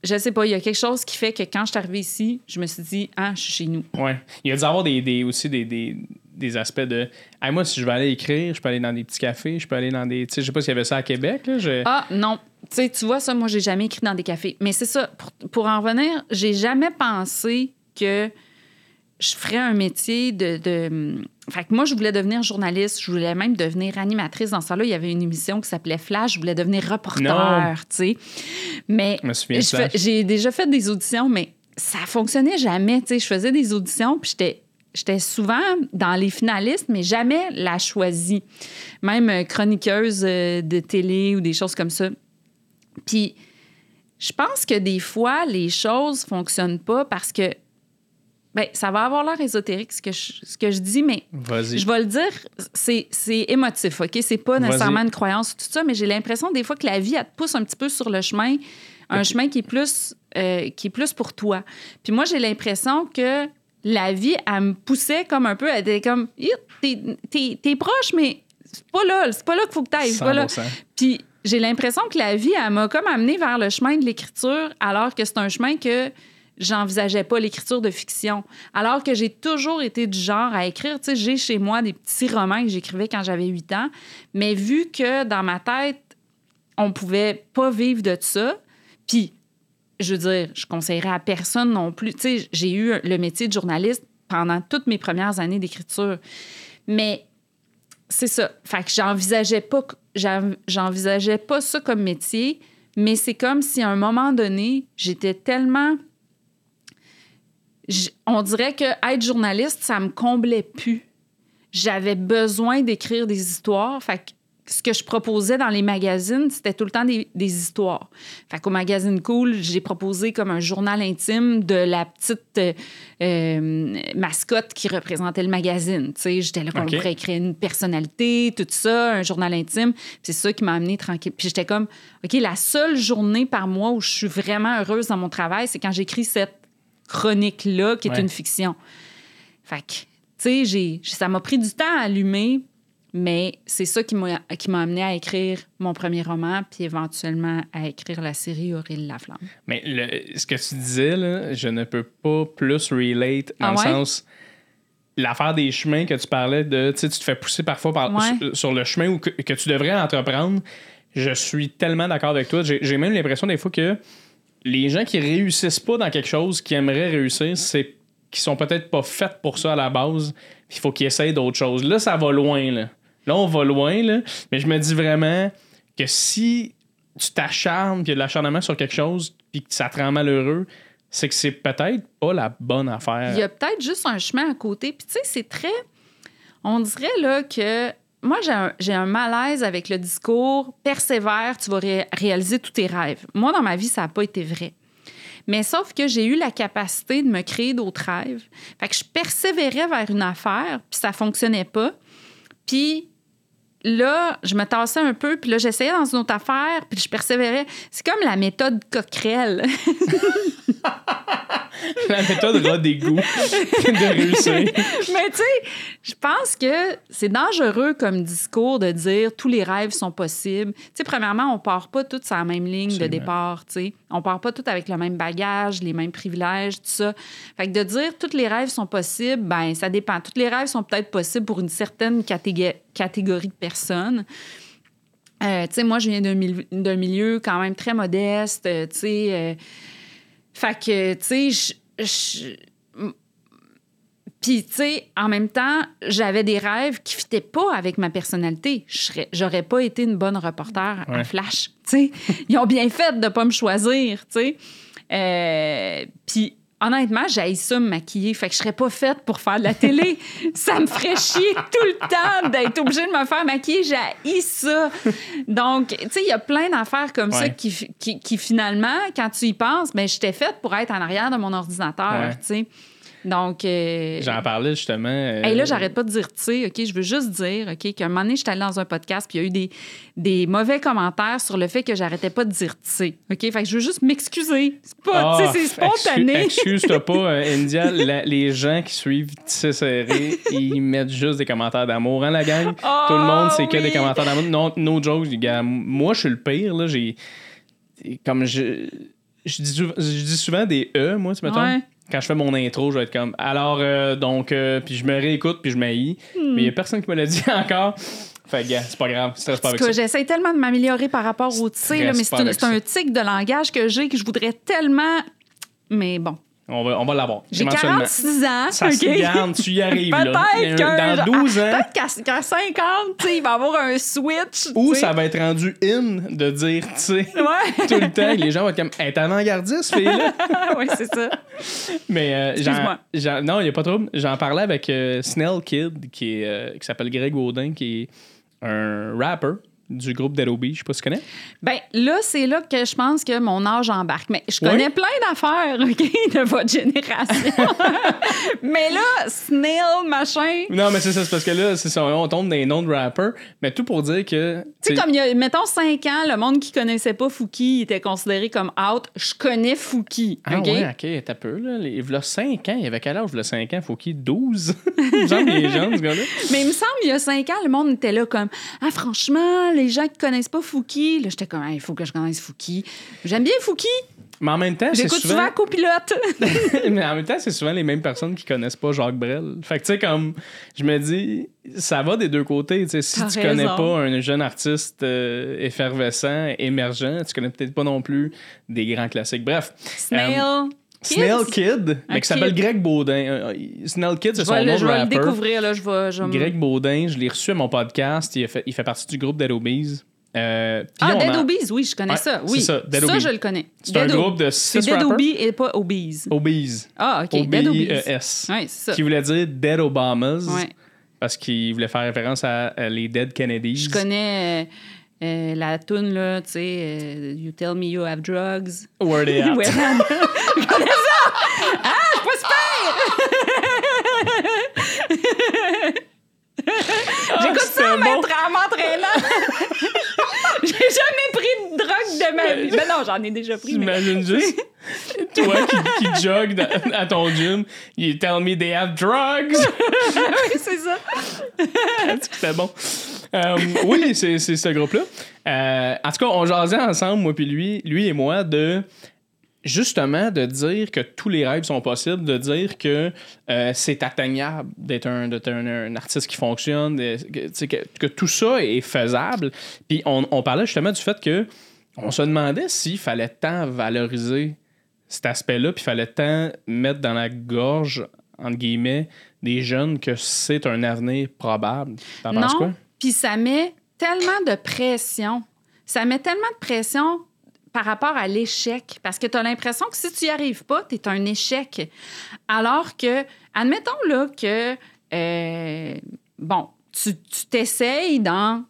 je sais pas, il y a quelque chose qui fait que quand je suis arrivée ici, je me suis dit, ah, je suis chez nous. Ouais. Il y a dû avoir des, des- aussi des, des, des aspects de. Hey, moi, si je vais aller écrire, je peux aller dans des petits cafés, je peux aller dans des. Tu sais, je sais pas s'il y avait ça à Québec. Là, je- Ah, non. Tu sais, tu vois, ça, moi, j'ai jamais écrit dans des cafés. Mais c'est ça, pour, pour en revenir, j'ai jamais pensé que je ferais un métier de, de- Fait que moi, je voulais devenir journaliste. Je voulais même devenir animatrice. Dans ce temps-là, il y avait une émission qui s'appelait Flash. Je voulais devenir reporter, tu sais. Mais j'ai déjà fait des auditions, mais ça fonctionnait jamais. Tu sais, je faisais des auditions, puis j'étais j'étais souvent dans les finalistes, mais jamais la choisie. Même euh, chroniqueuse euh, de télé ou des choses comme ça. Puis, je pense que des fois, les choses fonctionnent pas parce que, ben, ça va avoir l'air ésotérique ce que je, ce que je dis, mais je vais le dire, c'est, c'est émotif, OK? C'est pas nécessairement une croyance, tout ça, mais j'ai l'impression des fois que la vie, elle te pousse un petit peu sur le chemin, un chemin qui est, plus, euh, qui est plus pour toi. Puis moi, j'ai l'impression que la vie, elle me poussait comme un peu, elle était comme, t'es, t'es- t'es proche, mais c'est pas là, c'est pas là qu'il faut que t'ailles, c'est pas là. 100%. Puis j'ai l'impression que la vie, elle m'a comme amené vers le chemin de l'écriture, alors que c'est un chemin que j'envisageais pas, l'écriture de fiction. Alors que j'ai toujours été du genre à écrire. Tu sais, j'ai chez moi des petits romans que j'écrivais quand j'avais 8 ans, mais vu que dans ma tête, on pouvait pas vivre de ça, puis je veux dire, je conseillerais à personne non plus. Tu sais, j'ai eu le métier de journaliste pendant toutes mes premières années d'écriture. Mais c'est ça. Fait que j'envisageais pas, j'envisageais pas ça comme métier, mais c'est comme si à un moment donné, j'étais tellement. On dirait que être journaliste, ça me comblait plus. J'avais besoin d'écrire des histoires. Fait ce que je proposais dans les magazines, c'était tout le temps des, des histoires. Fait qu'au magazine Cool, j'ai proposé comme un journal intime de la petite euh, euh, mascotte qui représentait le magazine. Tu sais, j'étais là qu'on pourrait créer une personnalité, tout ça, un journal intime. C'est ça qui m'a amené tranquille. Puis j'étais comme, OK, la seule journée par mois où je suis vraiment heureuse dans mon travail, c'est quand j'écris cette chronique-là, qui est Ouais. une fiction. Fait que, tu sais, j'ai- ça m'a pris du temps à allumer, mais c'est ça qui m'a qui m'a amené à écrire mon premier roman, puis éventuellement à écrire la série Aurélie Laflamme. Mais le- ce que tu disais, là, je ne peux pas plus relate dans Ah le sens. L'affaire des chemins que tu parlais de, tu te fais pousser parfois par- Ouais. sur, sur le chemin où que, que tu devrais entreprendre. Je suis tellement d'accord avec toi. J'ai j'ai même l'impression des fois que les gens qui réussissent pas dans quelque chose, qui aimeraient réussir, c'est qui sont peut-être pas faits pour ça à la base. Il faut qu'ils essayent d'autres choses. Là, ça va loin. Là, là on va loin. Là, mais je me dis vraiment que si tu t'acharnes, puis il y a de l'acharnement sur quelque chose, puis que ça te rend malheureux, c'est que c'est peut-être pas la bonne affaire. Il y a peut-être juste un chemin à côté. Puis tu sais, c'est très... On dirait là que... Moi, j'ai un, malaise avec le discours « persévère, tu vas ré- réaliser tous tes rêves ». Moi, dans ma vie, ça n'a pas été vrai. Mais sauf que j'ai eu la capacité de me créer d'autres rêves. Fait que je persévérais vers une affaire, puis ça fonctionnait pas. Puis là, je me tassais un peu, puis là, j'essayais dans une autre affaire, puis je persévérais. C'est comme la méthode Coquerel. la méthode des goûts de réussir. Mais tu sais, je pense que c'est dangereux comme discours de dire tous les rêves sont possibles. Tu sais, premièrement, on part pas tous sur la même ligne de départ, tu sais. On part pas tous avec le même bagage, les mêmes privilèges, tout ça. Fait que de dire tous les rêves sont possibles, ben ça dépend. Tous les rêves sont peut-être possibles pour une certaine catég- catégorie de personnes. Euh, tu sais, moi, je viens d'un mil- d'un milieu quand même très modeste, euh, tu sais. euh, fait que, tu sais, je- puis, tu sais, en même temps, j'avais des rêves qui fitaient pas avec ma personnalité. J'aurais pas été une bonne reporter Ouais. à Flash, tu sais. Ils ont bien fait de pas me choisir, tu sais. Euh, Puis, honnêtement, j'ai ça me maquiller. Fait que je serais pas faite pour faire de la télé. ça me ferait chier tout le temps d'être obligée de me faire maquiller. J'ai ça. Donc, tu sais, il y a plein d'affaires comme ça qui, qui, qui, finalement, quand tu y penses, ben j'étais faite pour être en arrière de mon ordinateur, Ouais. tu sais. Donc, euh, J'en parlais justement. euh, Hey, là, j'arrête pas de dire, tu sais, OK, je veux juste dire, OK, qu'à un moment donné, j'étais allée dans un podcast, puis il y a eu des, des mauvais commentaires sur le fait que j'arrêtais pas de dire, tu sais. OK, fait que je veux juste m'excuser. C'est pas, sais, c'est Ah, spontané. excuse- Excuse-toi pas, euh, India. La- les gens qui suivent Tissé serré, ils mettent juste des commentaires d'amour, hein, la gang? Ah, Tout le monde, c'est que des commentaires d'amour. Non, no jokes, les gars. Moi, je suis le pire, là. J'ai. Comme je. Je dis, sou- je dis souvent des E, moi, tu mettons. Ouais. Quand je fais mon intro, je vais être comme. Alors, euh, donc, euh, puis je me réécoute, puis je m'haïs. Hmm. Mais il y a personne qui me l'a dit encore. Fait que, gars, c'est pas grave, stresse pas avec cas, ça. j'essaie tellement de m'améliorer par rapport au tir, mais c'est un, tic de langage que j'ai que je voudrais tellement. Mais bon. On va, on va l'avoir. J'ai éventuellement. 46 ans. Ça OK? se garde, tu y arrives. Peut-être. Dans 12 ans. Peut-être qu'à qu'à 50, tu sais, il va y avoir un switch. Ou ça va être rendu in de dire, tu sais, Ouais. tout le temps, les gens vont être comme, elle est avant-gardiste, fille-là. oui, c'est ça. Mais euh, j'en- non, il n'y a pas trop. J'en parlais avec euh, Snell Kid, qui, est, euh, qui s'appelle Greg Audin, qui est un rapper du groupe Dead Obi. Je sais pas si tu connais. Ben là, c'est là que je pense que mon âge embarque. Mais je Oui? connais plein d'affaires, OK, de votre génération. mais là, Snail, machin. Non, mais c'est ça, c'est parce que là, c'est ça, on tombe dans les noms de rappers. Mais tout pour dire que. Tu sais, comme il y a, mettons, 5 ans, le monde qui connaissait pas Fouki était considéré comme out. Je connais Fouki, Ah OK? ouais, ok, t'as peu, là. Les, il 5 ans, il y avait quel âge, il 5 ans? Qu'il 12? il me semble qu'il est jeune, ce gars-là. Mais il me semble, il y a 5 ans, le monde était là comme Ah, franchement, les gens qui connaissent pas Fouki, là, j'étais comme il faut que je connaisse Fouki. J'aime bien Fouki. Mais en même temps, c'est souvent souvent... Copilote. mais en même temps, c'est souvent les mêmes personnes qui connaissent pas Jacques Brel. Fait que, tu sais, comme, je me dis, ça va des deux côtés. Si tu connais raison. pas un jeune artiste euh, effervescent, émergent, tu connais peut-être pas non plus des grands classiques. Bref. Snail. euh, Kids? Snail Kid, mais qui s'appelle. Greg Baudin. Euh, Snail Kid, c'est son nom le, je de vais le découvrir, là. Je vais, je Greg Baudin, je l'ai reçu à mon podcast. Il, a fait, il fait partie du groupe Dead Obies. Euh, Ah, Dead a- Obies, oui, je connais Ouais, ça. c'est Oui, ça, Dead Obies. je le connais. C'est un Dead groupe de C'est six Dead rappers. Obies et pas Obies. Obies. Ah, OK. Dead Obies. C'est ça. Qui voulait dire Dead Obamas. Ouais. Parce qu'il voulait faire référence à, euh, les Dead Kennedys. Je connais euh, euh, la toune, là, tu sais, euh, You Tell Me You Have Drugs. Where they at. Ouais. je connais ça! Ah, je pas super! J'écoute ça en Ah, bon. m'entra- en m'entraînant. J'ai jamais pris de drogue de ma vie. Ben non, j'en ai déjà pris, mais... J'imagine juste toi qui, qui jogue à ton gym. You tell me they have drugs. oui, c'est ça. C'était bon. Euh, oui, c'est ce groupe-là. Euh, en tout cas, on jasait ensemble, moi puis lui, lui et moi, de justement de dire que tous les rêves sont possibles, de dire que euh, c'est atteignable d'être un, un, un artiste qui fonctionne, de- que, tout ça est faisable. Puis on, on parlait justement du fait que on se demandait s'il fallait tant valoriser cet aspect-là, puis il fallait tant mettre dans la gorge, entre guillemets, des jeunes que c'est un avenir probable. T'en penses quoi? Puis ça met tellement de pression. Ça met tellement de pression par rapport à l'échec. Parce que tu as l'impression que si tu n'y arrives pas, tu es un échec. Alors que, admettons là que, euh, bon, tu t'essayes dans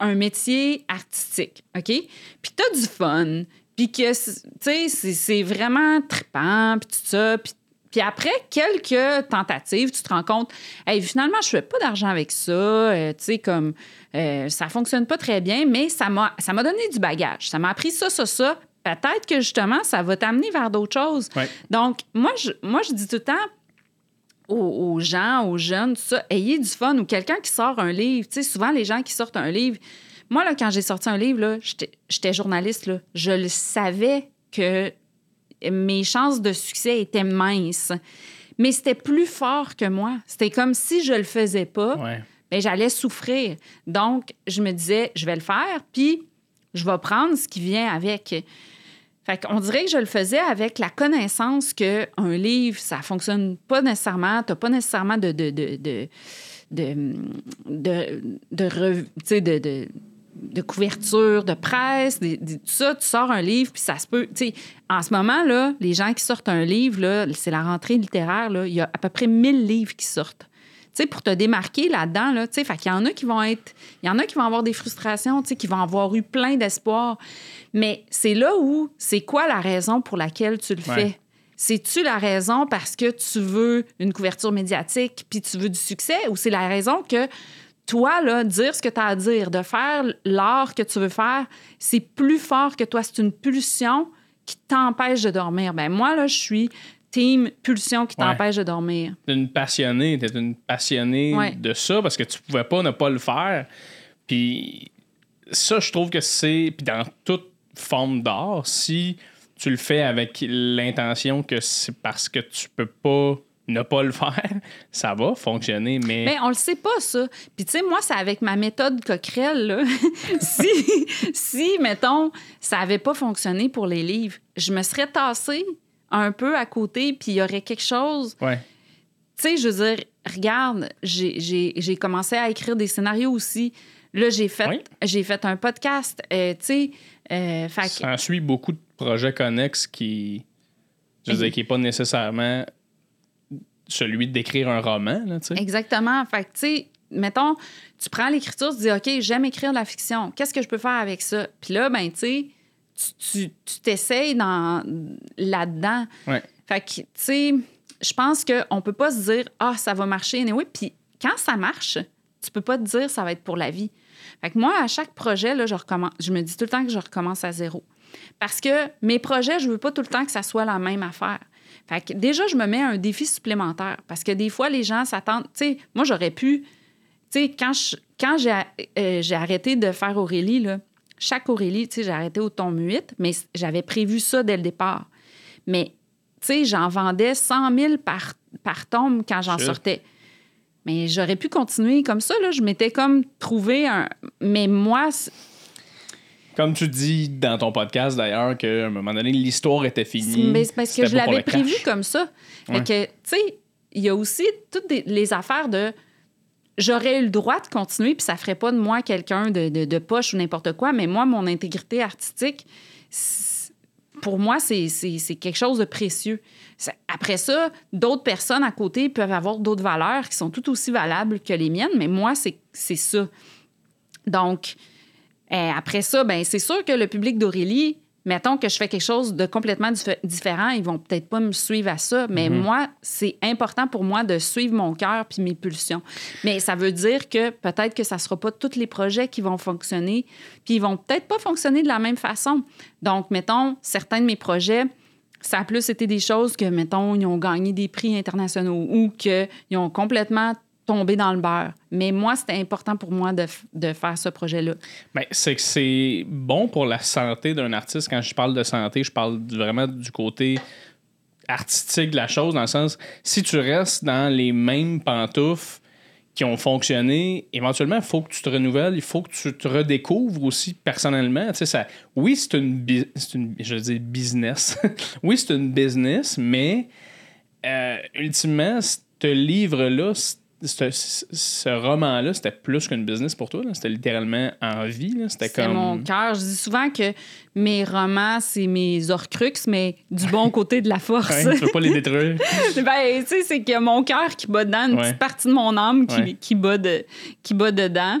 un métier artistique, OK? Puis tu as du fun, puis que, tu sais, c'est vraiment trippant, puis tout ça, puis puis après quelques tentatives, tu te rends compte, hey, finalement, je fais pas d'argent avec ça. euh, tu sais, comme euh, ça fonctionne pas très bien, mais ça m'a, ça m'a donné du bagage. Ça m'a appris ça, ça, ça. Peut-être que justement, ça va t'amener vers d'autres choses. Ouais. Donc, moi je, moi, je dis tout le temps aux, aux gens, aux jeunes, tout ça, ayez du fun ou quelqu'un qui sort un livre. Tu sais, souvent, les gens qui sortent un livre. Moi, là, quand j'ai sorti un livre, j'étais journaliste. Là, je le savais que mes chances de succès étaient minces. Mais c'était plus fort que moi. C'était comme si je le faisais pas, Ouais. ben, j'allais souffrir. Donc, je me disais, je vais le faire, puis je vais prendre ce qui vient avec. Fait qu'on dirait que je le faisais avec la connaissance qu'un livre, ça fonctionne pas nécessairement. Tu pas nécessairement de. de, de, de de, de, de, couverture, de presse, tout ça, tu sors un livre, puis ça se peut. tu sais, En ce moment, là, les gens qui sortent un livre, là, c'est la rentrée littéraire, là, il y a à peu près 1000 livres qui sortent. Tu sais, pour te démarquer là-dedans, là, tu sais, fait qu'il y en a qui vont être... Il y en a qui vont avoir des frustrations, tu sais, qui vont avoir eu plein d'espoir. Mais c'est là où, c'est quoi la raison pour laquelle tu le Ouais. fais? C'est-tu la raison parce que tu veux une couverture médiatique puis tu veux du succès ou c'est la raison que toi, là, dire ce que tu as à dire, de faire l'art que tu veux faire, c'est plus fort que toi. C'est une pulsion qui t'empêche de dormir. Ben moi, là, je suis team pulsion qui Ouais. t'empêche de dormir. T'es une passionnée, t'es une passionnée Ouais. de ça parce que tu pouvais pas ne pas le faire. Puis ça, je trouve que c'est. Puis dans toute forme d'art, si tu le fais avec l'intention que c'est parce que tu peux pas ne pas le faire, ça va fonctionner, mais... Mais on le sait pas, ça. Puis, tu sais, moi, c'est avec ma méthode coquerelle, là. si, si, mettons, ça avait pas fonctionné pour les livres, je me serais tassée un peu à côté, puis il y aurait quelque chose... Ouais. Tu sais, je veux dire, regarde, j'ai- commencé à écrire des scénarios aussi. Là, j'ai fait, Oui. j'ai fait un podcast, euh, tu sais. euh, que- Ça en suit beaucoup de projets connexes qui... Je veux dire, qui n'est pas nécessairement celui d'écrire un roman, là. Exactement. Fait que, tu sais, mettons, tu prends l'écriture, tu dis, OK, j'aime écrire de la fiction. Qu'est-ce que je peux faire avec ça? Puis là, ben, tu sais, tu- t'essayes dans, là-dedans. Ouais. Fait que, tu sais, je pense qu'on peut pas se dire, ah, ça va marcher. oui Puis quand ça marche, tu peux pas te dire, ça va être pour la vie. Fait que moi, à chaque projet, là, je, recommence, je me dis tout le temps que je recommence à zéro. Parce que mes projets, je veux pas tout le temps que ça soit la même affaire. Fait que déjà, je me mets un défi supplémentaire. Parce que des fois, les gens s'attendent. Tu sais, moi, j'aurais pu. Tu sais, quand je- quand j'ai euh, j'ai arrêté de faire Aurélie, là, chaque Aurélie, tu sais, j'ai arrêté au tome 8, mais j'avais prévu ça dès le départ. Mais, tu sais, j'en vendais 100 000 par, par tome quand j'en sortais. Mais j'aurais pu continuer comme ça, là. Je m'étais comme trouvé un. Mais moi, Comme tu dis dans ton podcast, d'ailleurs, qu'à un moment donné, l'histoire était finie. mais c'est parce que je l'avais prévu comme ça. Fait Ouais. que, tu sais, il y a aussi toutes des- les affaires de. J'aurais eu le droit de continuer, puis ça ferait pas de moi quelqu'un de, de- de poche ou n'importe quoi, mais moi, mon intégrité artistique, pour moi, c'est c'est- c'est quelque chose de précieux. Après ça, d'autres personnes à côté peuvent avoir d'autres valeurs qui sont tout aussi valables que les miennes, mais moi, c'est c'est ça. Donc, euh, après ça, ben c'est sûr que le public d'Aurélie, mettons que je fais quelque chose de complètement dif- différent, ils vont peut-être pas me suivre à ça, mais moi, c'est important pour moi de suivre mon cœur puis mes pulsions. Mais ça veut dire que peut-être que ça sera pas tous les projets qui vont fonctionner, puis ils vont peut-être pas fonctionner de la même façon. Donc, mettons, certains de mes projets, ça a plus été des choses que, mettons, ils ont gagné des prix internationaux ou qu'ils ont complètement tombé dans le beurre. Mais moi, c'était important pour moi de, de faire ce projet-là. Ben, c'est que c'est bon pour la santé d'un artiste. Quand je parle de santé, je parle vraiment du côté artistique de la chose, dans le sens, si tu restes dans les mêmes pantoufles qui ont fonctionné, éventuellement, il faut que tu te renouvelles, il faut que tu te redécouvres aussi personnellement. Tu sais, ça, oui, c'est une, c'est une, je veux business. oui, c'est une business, mais euh, ultimement, ce livre-là, c- ce, roman-là, c'était plus qu'une business pour toi. C'était littéralement en vie. C'était comme. mon cœur. Je dis souvent que mes romans, c'est mes orcrux, mais du bon côté de la force. Ouais, tu peux pas les détruire. ben, tu sais, c'est que mon cœur qui bat dedans, une Ouais. petite partie de mon âme qui, Ouais. qui, bat, de- qui bat dedans.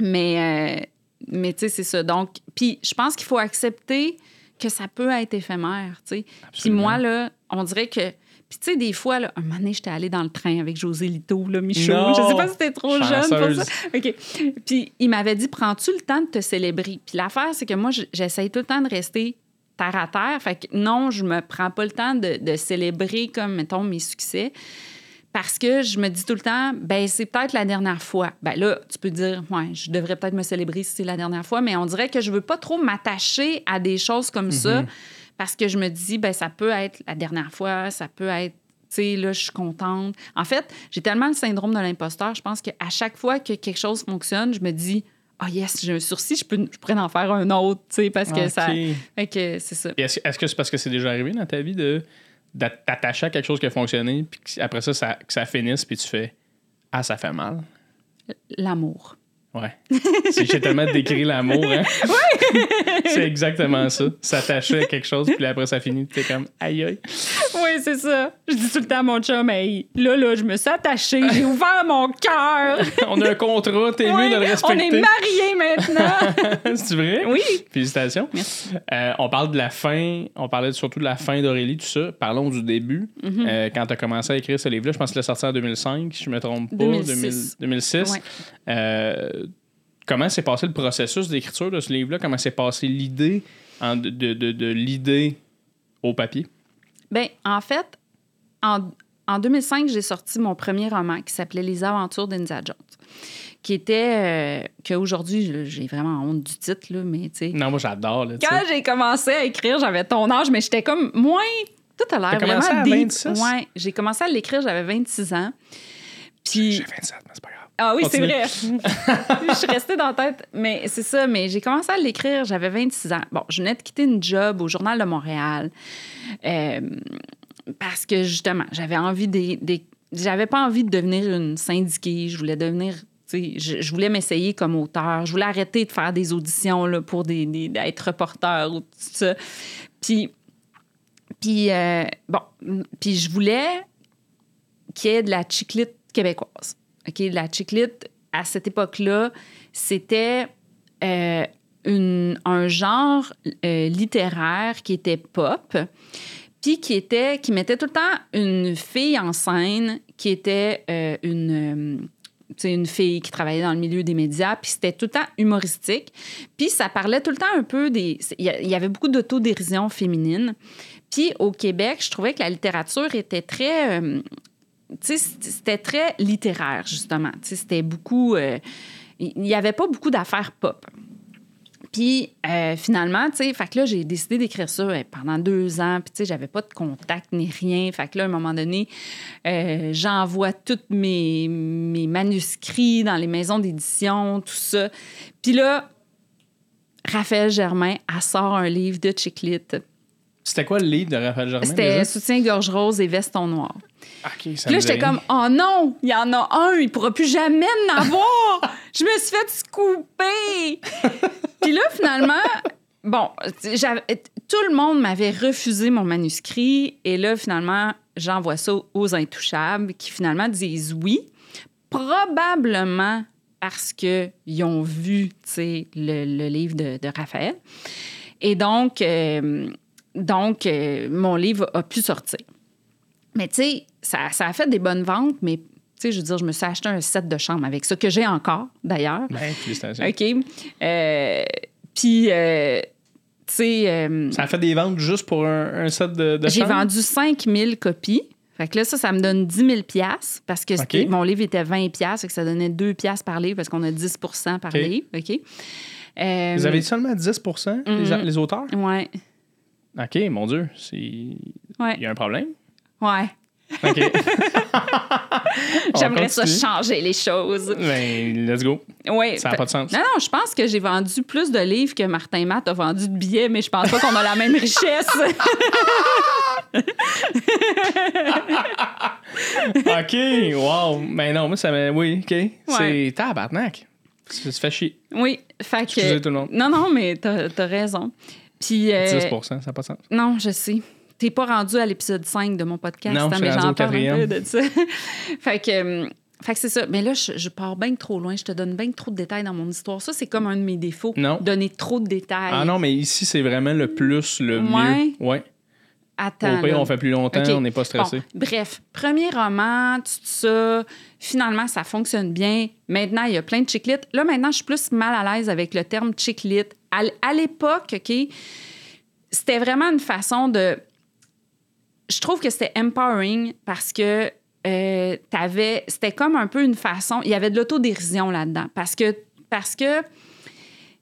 Mais, euh, mais tu sais, c'est ça. Donc, puis je pense qu'il faut accepter que ça peut être éphémère, tu sais. Puis moi, là, on dirait que... Puis tu sais, des fois, là, un moment donné, j'étais allée dans le train avec José Lito, là, Michaud. Non! Je sais pas si c'était trop jeune pour ça. OK. Puis il m'avait dit, prends-tu le temps de te célébrer? Puis l'affaire, c'est que moi, j'essaye tout le temps de rester terre à terre. Fait que non, je me prends pas le temps de, de célébrer comme, mettons, mes succès. Parce que je me dis tout le temps, ben c'est peut-être la dernière fois. Ben là, tu peux dire, ouais, je devrais peut-être me célébrer si c'est la dernière fois, mais on dirait que je veux pas trop m'attacher à des choses comme ça parce que je me dis, ben ça peut être la dernière fois, ça peut être, tu sais, là, je suis contente. En fait, j'ai tellement le syndrome de l'imposteur, je pense qu'à chaque fois que quelque chose fonctionne, je me dis, ah yes, j'ai un sursis, je, peux, je pourrais en faire un autre, tu sais, parce que ça. Fait que c'est ça. Est-ce est-ce que c'est parce que c'est déjà arrivé dans ta vie de de t'attacher à quelque chose qui a fonctionné, puis après ça, ça, que ça finisse, puis tu fais Ah, ça fait mal? L'amour. Ouais. C'est- J'ai tellement décrit l'amour. Hein? c'est exactement ça. S'attacher à quelque chose, puis après ça finit, t'es comme aïe aïe. Oui, c'est ça. Je dis tout le temps à mon chum, hey, là, là, je me suis attachée, j'ai ouvert mon cœur. On a un contrat, t'es Oui, mieux de le on respecter. est mariés maintenant. c'est vrai? oui. Félicitations. Euh, on parle de la fin, on parlait surtout de la fin d'Aurélie, tout ça. Parlons du début. Mhm. Euh, quand tu as commencé à écrire ce livre-là, je pense qu'il est sorti en 2005, si je me trompe pas. 2006. 2000 2006. Ouais. Euh, comment s'est passé le processus d'écriture de ce livre-là? Comment s'est passée l'idée de, de- de- de l'idée au papier? Ben, en fait, en, en 2005, j'ai sorti mon premier roman qui s'appelait Les aventures d'India Jones, qui était. euh, qu'aujourd'hui, j'ai vraiment honte du titre, là, mais tu sais. Non, moi, j'adore. Quand j'ai commencé à écrire, j'avais ton âge, mais j'étais comme moins. Tout l'air vraiment à deep. 26? Ouais, j'ai commencé à l'écrire, j'avais 26 ans. Puis. J'ai 27, mais c'est pas grave. Ah oui, c'est vrai. je suis restée dans la tête. Mais c'est ça, mais j'ai commencé à l'écrire, j'avais 26 ans. Bon, je venais de quitter une job au Journal de Montréal. euh, parce que justement, j'avais envie des. des- j'avais pas envie de devenir une syndiquée. Je voulais devenir. Je, je voulais m'essayer comme auteur. Je voulais arrêter de faire des auditions là, pour des, des- d'être reporter ou tout ça. Puis, puis euh, bon, puis je voulais qu'il y ait de la chiclite québécoise. OK, la chiclite, à cette époque-là, c'était euh, un genre euh, littéraire qui était pop, puis qui était qui mettait tout le temps une fille en scène qui était euh, une sais, une fille qui travaillait dans le milieu des médias, puis c'était tout le temps humoristique. Puis ça parlait tout le temps un peu des... Il y avait beaucoup d'autodérision féminine. Puis au Québec, je trouvais que la littérature était très... c'était très littéraire, justement. C'était beaucoup... euh, il n'y avait pas beaucoup d'affaires pop. Puis euh, finalement, tu sais, fait que là, j'ai décidé d'écrire ça euh, pendant deux ans. Puis tu sais, j'avais pas de contact ni rien. Fait que là, à un moment donné, euh, j'envoie tous mes, mes manuscrits dans les maisons d'édition, tout ça. Puis là, Raphaël Germain, elle sort un livre de chiclite. C'était quoi le livre de Raphaël Germain? C'était? Soutien-gorge rose et veston noir. Ça Puis là, j'étais comme, oh non, il y en a un, il pourra plus jamais en avoir. je me suis fait scooper. Puis là, finalement, bon, tout le monde m'avait refusé mon manuscrit. Et là, finalement, j'envoie ça aux Intouchables qui finalement disent oui. Probablement parce qu'ils ont vu, le, le livre de, de Raphaël. Et donc, euh, donc euh, mon livre a pu sortir. Mais tu sais, ça, ça a fait des bonnes ventes, mais tu sais, je veux dire, je me suis acheté un set de chambre avec ça, que j'ai encore, d'ailleurs. Ben, félicitations. OK. Euh, Puis, euh, tu sais, euh, Ça a fait des ventes juste pour un, un set de, de j'ai vendu 5000 copies. Fait que là, ça, ça me donne 10 000 parce que mon livre était 20 fait que ça donnait 2 par livre parce qu'on a 10% par livre. OK? Vous avez seulement 10 les, Mhm. les auteurs? Ouais. OK, mon Dieu. c'est- Il Ouais. y a un problème? Ouais. OK. J'aimerais ça changer les choses. Ben, let's go. Ouais. Ça n'a pas de sens. Non, non, je pense que j'ai vendu plus de livres que Martin Matt a vendu de billets, mais je pense pas qu'on a la même richesse. OK, wow. Ben non, moi, ça m'a... Oui, OK. C'est tabarnak. Ça se fait chier. oui, fait que... Excusez tout le monde. Non, non, mais t'as as raison. Puis... euh, 10% ça n'a pas de sens. Non, je sais. T'es pas rendu à l'épisode 5 de mon podcast, Non, hein, mais j'en parle un peu de ça. fait que... euh, Fait que c'est ça. Mais là, je, je pars bien trop loin. Je te donne bien trop de détails dans mon histoire. Ça, c'est comme un de mes défauts. Non. Donner trop de détails. Ah non, mais ici, c'est vraiment le plus, le Ouais. mieux. Ouais. Attends. Au pire, on fait plus longtemps, on n'est pas stressé. Bon, bref, premier roman, tout ça. Finalement, ça fonctionne bien. Maintenant, il y a plein de chiclites. Là, maintenant, je suis plus mal à l'aise avec le terme chiclite. À l'époque, OK, c'était vraiment une façon de. Je trouve que c'était empowering parce que euh, t'avais. C'était comme un peu une façon. Il y avait de l'autodérision là-dedans. Parce que. Parce que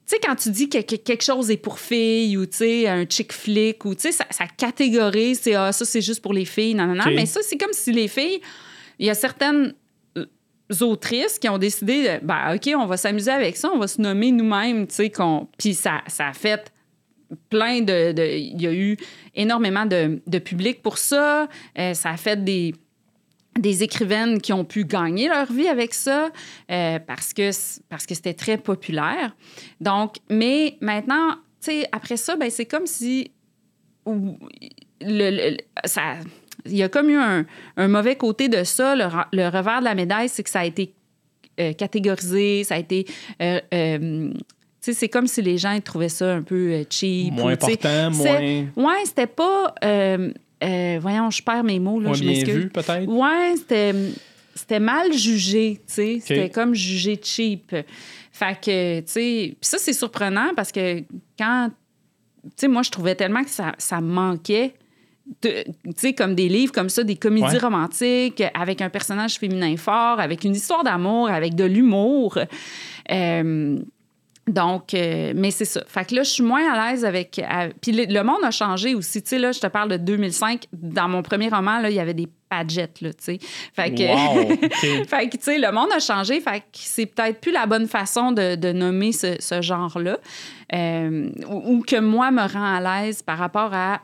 tu sais, quand tu dis que, que quelque chose est pour filles ou, tu sais, un chick flick ou, tu sais, ça, ça catégorise, c'est ah, ça, c'est juste pour les filles, non, non, non. Mais ça, c'est comme si les filles, il y a certaines euh, autrices qui ont décidé, de, ben, OK, on va s'amuser avec ça, on va se nommer nous-mêmes, tu sais, qu'on. Puis ça, ça a fait plein de. Il y a eu énormément de, de public pour ça. Euh, ça a fait des des écrivaines qui ont pu gagner leur vie avec ça euh, parce que parce que c'était très populaire. Donc, mais maintenant, tu sais, après ça, ben c'est comme si le, ça, il y a comme eu un, un mauvais côté de ça. Le, re- le revers de la médaille, c'est que ça a été euh, catégorisé, ça a été c'est comme si les gens ils trouvaient ça un peu euh, cheap. Moins ou, important, moins, Ouais, c'était pas. euh, euh, voyons, je perds mes mots, là, moins je bien vu, peut-être? Ouais, c'était, c'était mal jugé, tu sais. C'était comme jugé cheap. Fait que, tu sais, puis ça, c'est surprenant parce que quand, tu sais, moi, je trouvais tellement que ça, ça manquait tu sais, comme des livres comme ça, des comédies Ouais. romantiques avec un personnage féminin fort, avec une histoire d'amour, avec de l'humour. Euh, donc, euh, mais c'est ça. Fait que là, je suis moins à l'aise avec. à- Puis le, le monde a changé aussi. Tu sais, là, je te parle de 2005. Dans mon premier roman, là, il y avait des pagettes, là, tu sais. Fait que. Wow! OK. Fait que, tu sais, le monde a changé. Fait que c'est peut-être plus la bonne façon de, de nommer ce, ce genre-là. Euh, ou, ou que moi me rend à l'aise par rapport à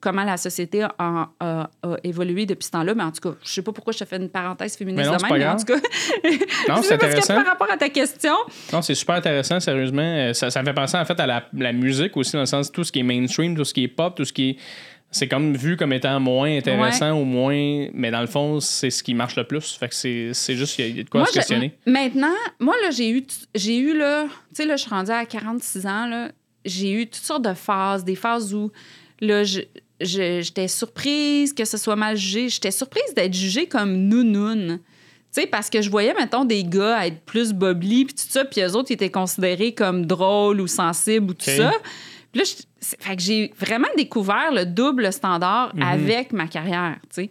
comment la société a, a- a évolué depuis ce temps-là. Mais en tout cas, je sais pas pourquoi je te fais une parenthèse féministe Mais non, de même, pas mais en tout cas, Non, c'est ce que intéressant. par rapport à ta question. Non, c'est super intéressant, sérieusement. Euh, Ça, ça me fait penser en fait à la, la musique aussi, dans le sens tout ce qui est mainstream, tout ce qui est pop, tout ce qui est. C'est comme vu comme étant moins intéressant ou moins. Mais dans le fond, c'est ce qui marche le plus. Fait que c'est juste qu'il y a- il y a de quoi Moi, se je- questionner. maintenant, moi, là, j'ai eu, j'ai eu, là, tu sais, là, je suis rendue à 46 ans, là, j'ai eu toutes sortes de phases, des phases où, là, j'étais surprise que ce soit mal jugé. J'étais surprise d'être jugée comme nounoun. Tu sais, parce que je voyais, mettons, des gars être plus bobli, puis tout ça, puis eux autres, ils étaient considérés comme drôles ou sensibles ou tout ça. Puis là, je- c'est- fait que j'ai vraiment découvert le double standard Mhm. avec ma carrière, tu sais.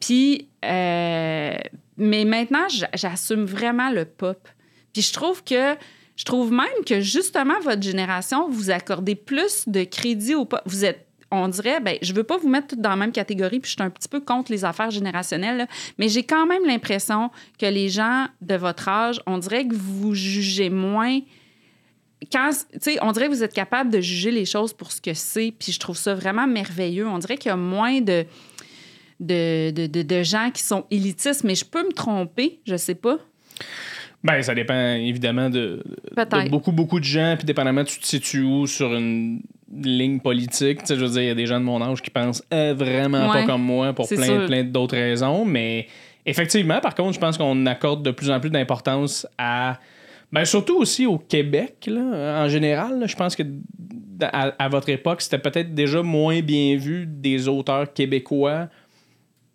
Puis, euh, mais maintenant, j'assume vraiment le pop. Puis je trouve que, je trouve même que justement, votre génération, vous accordez plus de crédit au pop. Vous êtes, on dirait, ben, je veux pas vous mettre toutes dans la même catégorie, puis je suis un petit peu contre les affaires générationnelles, là, mais j'ai quand même l'impression que les gens de votre âge, on dirait que vous jugez moins quand, tu sais, on dirait que vous êtes capable de juger les choses pour ce que c'est, puis je trouve ça vraiment merveilleux. On dirait qu'il y a moins de, de, de, de- de gens qui sont élitistes, mais je peux me tromper, je sais pas. Ben, ça dépend évidemment de, beaucoup, beaucoup de gens, puis dépendamment, tu te situes où sur une ligne politique. Tu sais, je veux dire, il y a des gens de mon âge qui pensent euh, vraiment Ouais, pas comme moi pour plein, sûr. plein d'autres raisons, mais effectivement, par contre, je pense qu'on accorde de plus en plus d'importance à. Ben, surtout aussi au Québec, là, en général. là, je pense que à, à votre époque, c'était peut-être déjà moins bien vu des auteurs québécois.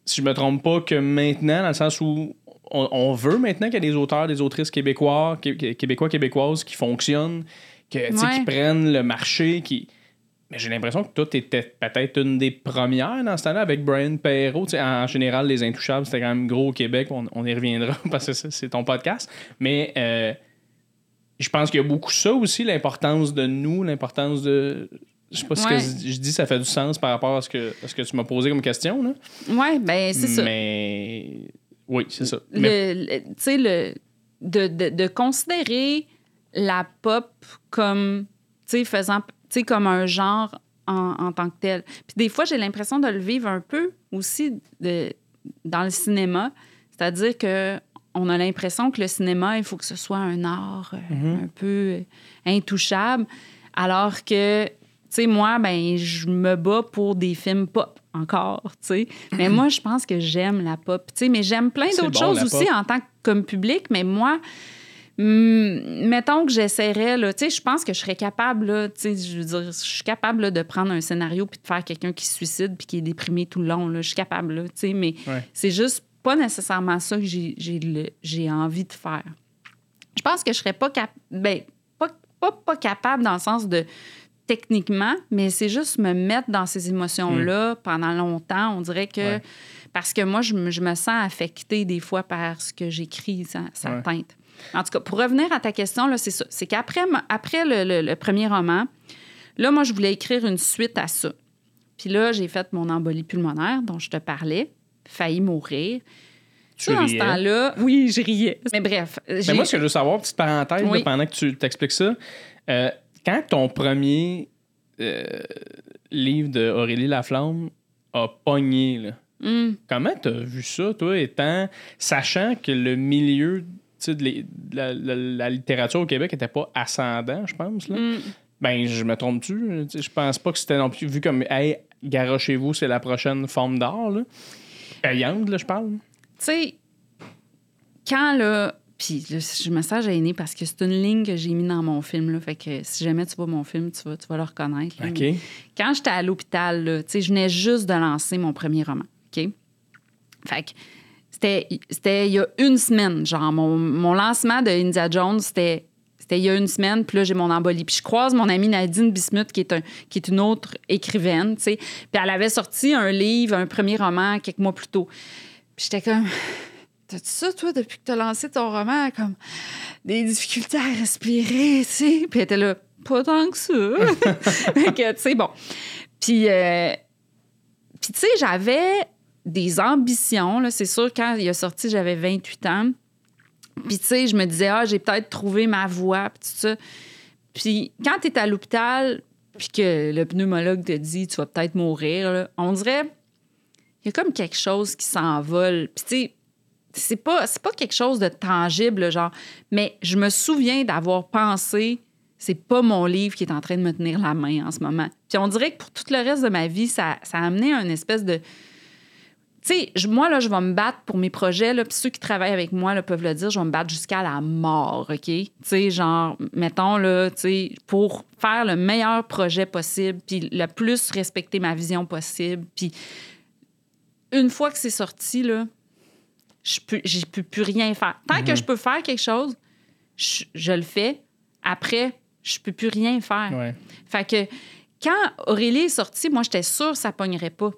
Si je me trompe pas, que maintenant, dans le sens où on, on veut maintenant qu'il y ait des auteurs, des autrices québécois, qué- qué- québécois, québécoises qui fonctionnent, que, Ouais. qui prennent le marché, qui. J'ai l'impression que toi, t'étais peut-être une des premières dans ce temps-là avec Brian Perrault. Tu sais, en, général, Les Intouchables, c'était quand même gros au Québec. On, on y reviendra parce que c'est, ton podcast. Mais euh, je pense qu'il y a beaucoup ça aussi, l'importance de nous, l'importance de. Je sais pas si Ouais. ce que je dis, ça fait du sens par rapport à ce que, à ce que tu m'as posé comme question. Là. Oui, ben c'est ça. Mais. Oui, c'est ça. Mais- tu sais, le, de, de, de considérer la pop comme, tu sais, faisant, tu sais, comme un genre en, en tant que tel. Puis des fois, j'ai l'impression de le vivre un peu aussi de, dans le cinéma. C'est-à-dire que on a l'impression que le cinéma, il faut que ce soit un art euh, Mhm. un peu intouchable, alors que, tu sais, moi, ben, je me bats pour des films pop encore, tu sais. Mais moi, je pense que j'aime la pop, tu sais, mais j'aime plein d'autres bon, choses aussi pop. en tant que comme public, mais moi, hum, mettons que j'essaierais, tu sais, je pense que je serais capable, tu sais, je veux dire, je suis capable là, de prendre un scénario puis de faire quelqu'un qui se suicide puis qui est déprimé tout le long, là, je suis capable, tu sais, mais Ouais. c'est juste pas nécessairement ça que j'ai- envie de faire. Je pense que je serais pas capable, ben, pas, pas, pas capable dans le sens de techniquement, mais c'est juste me mettre dans ces émotions-là pendant longtemps. On dirait que. Ouais. Parce que moi, je me, je me sens affectée des fois par ce que j'écris, ça, Ouais. teinte. En tout cas, pour revenir à ta question, là, c'est ça. C'est qu'après après le, le- le premier roman, là, moi, je voulais écrire une suite à ça. Puis là, j'ai fait mon embolie pulmonaire dont je te parlais, failli mourir. Tu Ça, dans ce temps-là, oui, je riais. Mais bref. Mais moi, ce que je veux savoir, petite parenthèse, là, pendant que tu t'expliques ça, euh, quand ton premier euh, livre de Aurélie Laflamme a pogné, là, Hum. comment t'as vu ça, toi, étant, sachant que le milieu les- la, la- la littérature au Québec était pas ascendant, je pense, là? Hum. Ben, je me trompe-tu? Je pense pas que c'était non plus vu comme, hey, garochez-vous, c'est la prochaine forme d'art, là. Payante, là, je parle. Tu sais, quand là. Puis je me sens gênée parce que c'est une ligne que j'ai mis dans mon film. Là, fait que si jamais tu vois mon film, tu vas, tu vas le reconnaître. là. Quand j'étais à l'hôpital, là, tu sais, je venais juste de lancer mon premier roman. OK? Fait que c'était il y a une semaine. Genre, mon, mon lancement de India Jones, c'était C'était il y a une semaine, puis là, j'ai mon embolie. Puis je croise mon amie Nadine Bismuth, qui est, un, qui est une autre écrivaine, tu sais. Puis elle avait sorti un livre, un premier roman, quelques mois plus tôt. Puis j'étais comme... T'as-tu ça, toi, depuis que t'as lancé ton roman, comme des difficultés à respirer, tu sais? Puis elle était là, pas tant que ça. fait que, tu sais, bon. Puis, euh, puis tu sais, j'avais des ambitions. C'est sûr, quand il a sorti, j'avais 28 ans. Puis, tu sais, je me disais, ah, j'ai peut-être trouvé ma voie, puis ça. Puis, quand tu es à l'hôpital, puis que le pneumologue te dit, tu vas peut-être mourir, là, on dirait, il y a comme quelque chose qui s'envole. Puis, tu sais, c'est pas, quelque chose de tangible, genre, mais je me souviens d'avoir pensé, c'est pas mon livre qui est en train de me tenir la main en ce moment. Puis, on dirait que pour tout le reste de ma vie, ça, ça a amené un espèce de tu sais, moi, là, je vais me battre pour mes projets, là, puis ceux qui travaillent avec moi là, peuvent le dire, je vais me battre jusqu'à la mort, OK? Tu sais, genre, mettons, là, tu sais, pour faire le meilleur projet possible, puis le plus respecter ma vision possible, puis une fois que c'est sorti, là, je peux, peux plus rien faire. Tant que Mhm. je peux faire quelque chose, je, je le fais. Après, je peux plus rien faire. Ouais. Fait que quand Aurélie est sortie, moi, j'étais sûre que ça pognerait pas.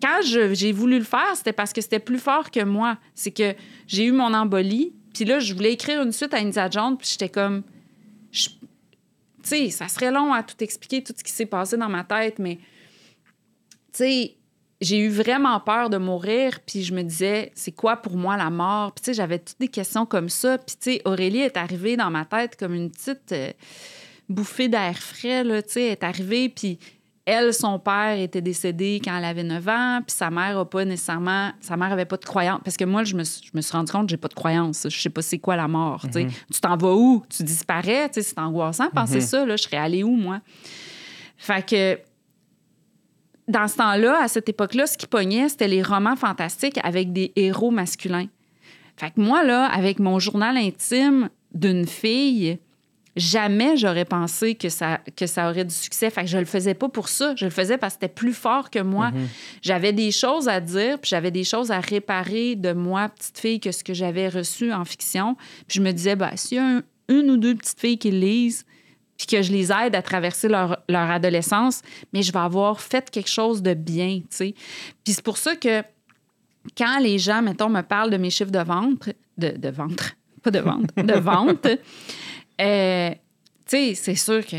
Quand j'ai voulu le faire, c'était parce que c'était plus fort que moi. C'est que j'ai eu mon embolie, puis là, je voulais écrire une suite à Indiana Jones, puis j'étais comme... Tu sais, ça serait long à tout expliquer, tout ce qui s'est passé dans ma tête, mais... Tu sais, j'ai eu vraiment peur de mourir, puis je me disais, c'est quoi pour moi la mort? Puis tu sais, j'avais toutes des questions comme ça. Puis tu sais, Aurélie est arrivée dans ma tête comme une petite euh, bouffée d'air frais, là, tu sais, est arrivée, puis elle, son père était décédé quand elle avait 9 ans, puis sa mère a pas nécessairement... Sa mère avait pas de croyance. Parce que moi, je me, suis- je me suis rendu compte que j'ai pas de croyance. Je sais pas c'est quoi la mort, tu. Tu t'en vas où? Tu disparais, c'est angoissant. Penser ça, là, je serais allée où, moi? Fait que dans ce temps-là, à cette époque-là, ce qui pognait, c'était les romans fantastiques avec des héros masculins. Fait que moi, là, avec mon journal intime d'une fille, jamais j'aurais pensé que ça, que ça aurait du succès. Fait que je le faisais pas pour ça. Je le faisais parce que c'était plus fort que moi. J'avais des choses à dire, puis j'avais des choses à réparer de moi, petite fille, que ce que j'avais reçu en fiction. Puis je me disais, bah, s'il y a un- une ou deux petites filles qui lisent, puis que je les aide à traverser leur, leur adolescence, mais je vais avoir fait quelque chose de bien, tu sais. Puis c'est pour ça que quand les gens, mettons, me parlent de mes chiffres de vente, de, de ventre, pas de vente, de vente, euh, tu sais, c'est sûr que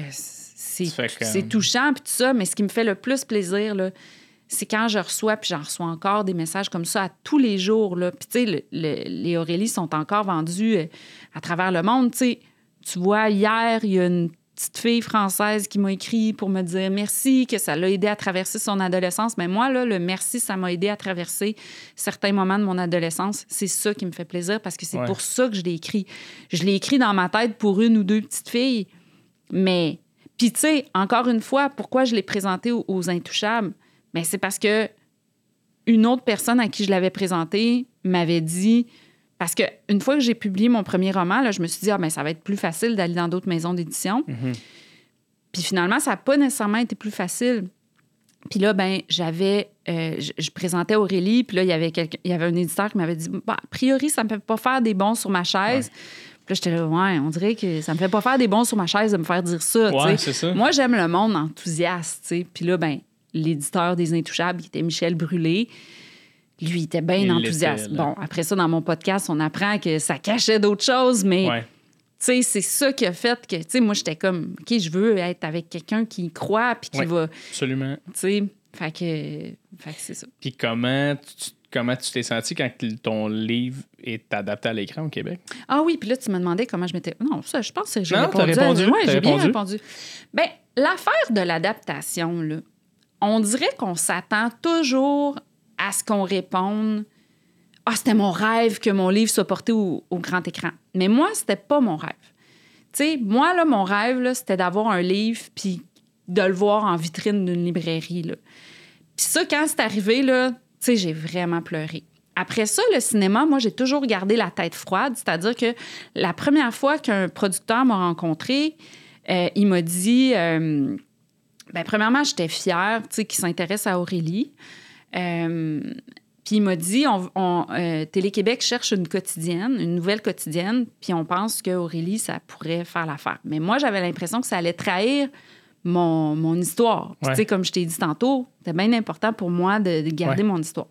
c'est touchant, puis tout ça, mais ce qui me fait le plus plaisir, là, c'est quand je reçois, puis j'en reçois encore des messages comme ça à tous les jours. Là. Puis, tu sais, le- le- les Aurélie sont encore vendus euh, à travers le monde. Tu sais, tu vois, hier, il y a une petite fille française qui m'a écrit pour me dire merci, que ça l'a aidé à traverser son adolescence. Mais moi, là, le merci, ça m'a aidé à traverser certains moments de mon adolescence. C'est ça qui me fait plaisir parce que c'est Ouais. pour ça que je l'ai écrit. Je l'ai écrit dans ma tête pour une ou deux petites filles. Mais, puis tu sais, encore une fois, pourquoi je l'ai présenté aux, aux Intouchables? Mais c'est parce que une autre personne à qui je l'avais présenté m'avait dit parce que une fois que j'ai publié mon premier roman, là, je me suis dit ah ben ça va être plus facile d'aller dans d'autres maisons d'édition. Mhm. Puis finalement, ça n'a pas nécessairement été plus facile. Puis là, ben j'avais, euh, je, je présentais Aurélie, puis là, il y avait quelqu'un, il y avait un éditeur qui m'avait dit, bah, a priori, ça me fait pas faire des bons sur ma chaise. Puis là, j'étais là, ouais, on dirait que ça me fait pas faire des bons sur ma chaise de me faire dire ça. tu Ouais, sais. c'est ça. Moi, j'aime le monde enthousiaste, tu sais. Puis là, ben l'éditeur des Intouchables, qui était Michel Brûlé, lui, il était bien enthousiaste. Bon, après ça, dans mon podcast, on apprend que ça cachait d'autres choses, mais Ouais. tu sais, c'est ça qui a fait que, tu sais, moi, j'étais comme, OK, je veux être avec quelqu'un qui y croit, puis qui Ouais. va, tu Absolument. sais, fait que, fait que c'est ça. Puis comment tu, comment tu t'es senti quand ton livre est adapté à l'écran au Québec? Ah oui, puis là, tu me demandais comment je m'étais. Non, ça, je pense que j'ai répondu. répondu, Oui, j'ai bien répondu. répondu. Bien, l'affaire de l'adaptation, là, on dirait qu'on s'attend toujours à ce qu'on réponde Ah, c'était mon rêve que mon livre soit porté au, grand écran. Mais moi, c'était pas mon rêve. Tu sais, moi, là, mon rêve, là, c'était d'avoir un livre puis de le voir en vitrine d'une librairie. Là. Puis ça, quand c'est arrivé, là, tu sais, j'ai vraiment pleuré. Après ça, le cinéma, moi, j'ai toujours gardé la tête froide. C'est-à-dire que la première fois qu'un producteur m'a rencontré, euh, il m'a dit... euh, ben, premièrement, j'étais fière, qu'il s'intéresse à Aurélie. Euh, Puis il m'a dit, on, on, euh, Télé-Québec cherche une quotidienne, une nouvelle quotidienne, puis on pense qu'Aurélie, ça pourrait faire l'affaire. Mais moi, j'avais l'impression que ça allait trahir mon, mon histoire. Puis, Ouais. Sais, comme je t'ai dit tantôt, c'était bien important pour moi de, de garder Ouais. mon histoire.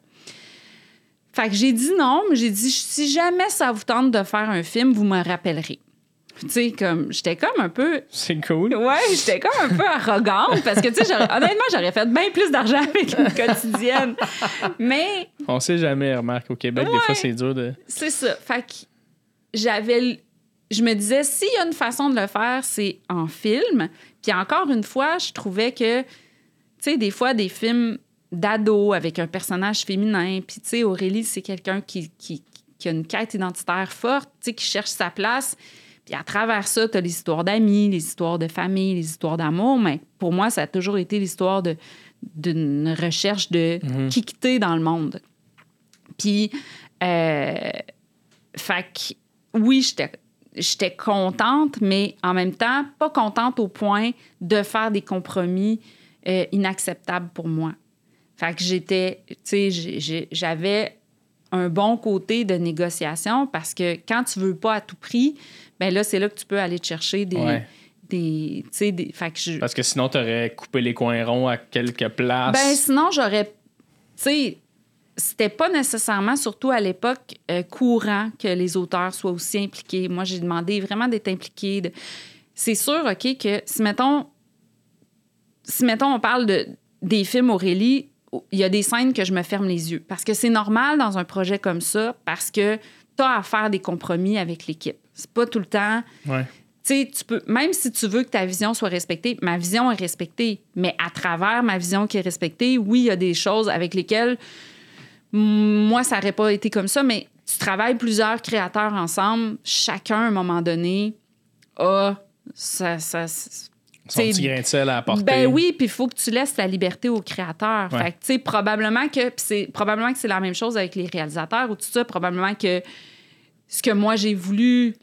Fait que j'ai dit non, mais j'ai dit si jamais ça vous tente de faire un film, vous me rappellerez. Tu sais, comme, j'étais comme un peu. C'est cool. Ouais, j'étais comme un peu arrogante parce que, tu sais, honnêtement, j'aurais fait bien plus d'argent avec une quotidienne. Mais On sait jamais, remarque, au Québec, des fois, c'est dur de. c'est ça. Fait que j'avais. Je me disais, s'il y a une façon de le faire, c'est en film. Puis encore une fois, je trouvais que, tu sais, des fois, des films d'ado avec un personnage féminin, puis tu sais, Aurélie, c'est quelqu'un qui, qui, qui a une quête identitaire forte, tu sais, qui cherche sa place. Puis à travers ça, tu as les histoires d'amis, les histoires de famille, les histoires d'amour. Mais pour moi, ça a toujours été l'histoire d'une recherche de Mhm. qui quitter dans le monde. Puis, euh, fait que, oui, j'étais contente, mais en même temps, pas contente au point de faire des compromis euh, inacceptables pour moi. Fait que j'étais, tu sais, j'avais un bon côté de négociation parce que quand tu veux pas à tout prix, ben là, c'est là que tu peux aller te chercher des. Ouais. des tu des. Fait que je- Parce que sinon, t'aurais coupé les coins ronds à quelques places. ben sinon, j'aurais. Tu sais, c'était pas nécessairement, surtout à l'époque, euh, courant que les auteurs soient aussi impliqués. Moi, j'ai demandé vraiment d'être impliqué. de- C'est sûr, OK, que si, mettons, si, mettons, on parle de, des films Aurélie, il y a des scènes que je me ferme les yeux. Parce que c'est normal dans un projet comme ça, parce que tu as à faire des compromis avec l'équipe. C'est pas tout le temps Ouais. tu sais, tu peux, même si tu veux que ta vision soit respectée, ma vision est respectée, mais à travers ma vision qui est respectée, oui, il y a des choses avec lesquelles moi, ça n'aurait pas été comme ça, mais tu travailles plusieurs créateurs ensemble, chacun, à un moment donné, a ça, ça, Son petit grain de sel à apporter. ben oui, puis il faut que tu laisses la liberté aux créateurs. Ouais. Fait que, tu sais, probablement que, c'est probablement que c'est la même chose avec les réalisateurs ou tout ça. Probablement que ce que moi j'ai voulu,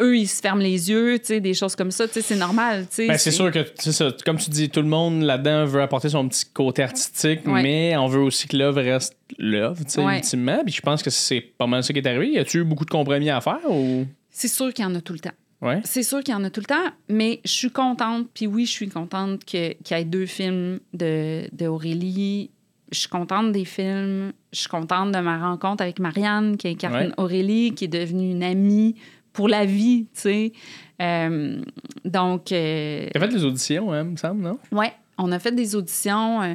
eux, ils se ferment les yeux, tu sais, des choses comme ça. Tu sais, c'est normal, tu sais. Ben, c'est sûr que, c'est ça, comme tu dis, tout le monde là-dedans veut apporter son petit côté artistique, Ouais. mais on veut aussi que l'œuvre reste l'œuvre, tu sais, Ouais. ultimement. Puis je pense que c'est pas mal ça qui est arrivé. Y a-tu eu beaucoup de compromis à faire ou? C'est sûr qu'il y en a tout le temps. Ouais. C'est sûr qu'il y en a tout le temps, mais je suis contente, puis oui, je suis contente qu'il y ait deux films de, de Aurélie. Je suis contente des films. Je suis contente de ma rencontre avec Marianne, qui incarne Ouais. Aurélie, qui est devenue une amie pour la vie, tu sais. Euh, donc, euh, T'as fait des auditions, hein, me semble, non? ouais, on a fait des auditions euh,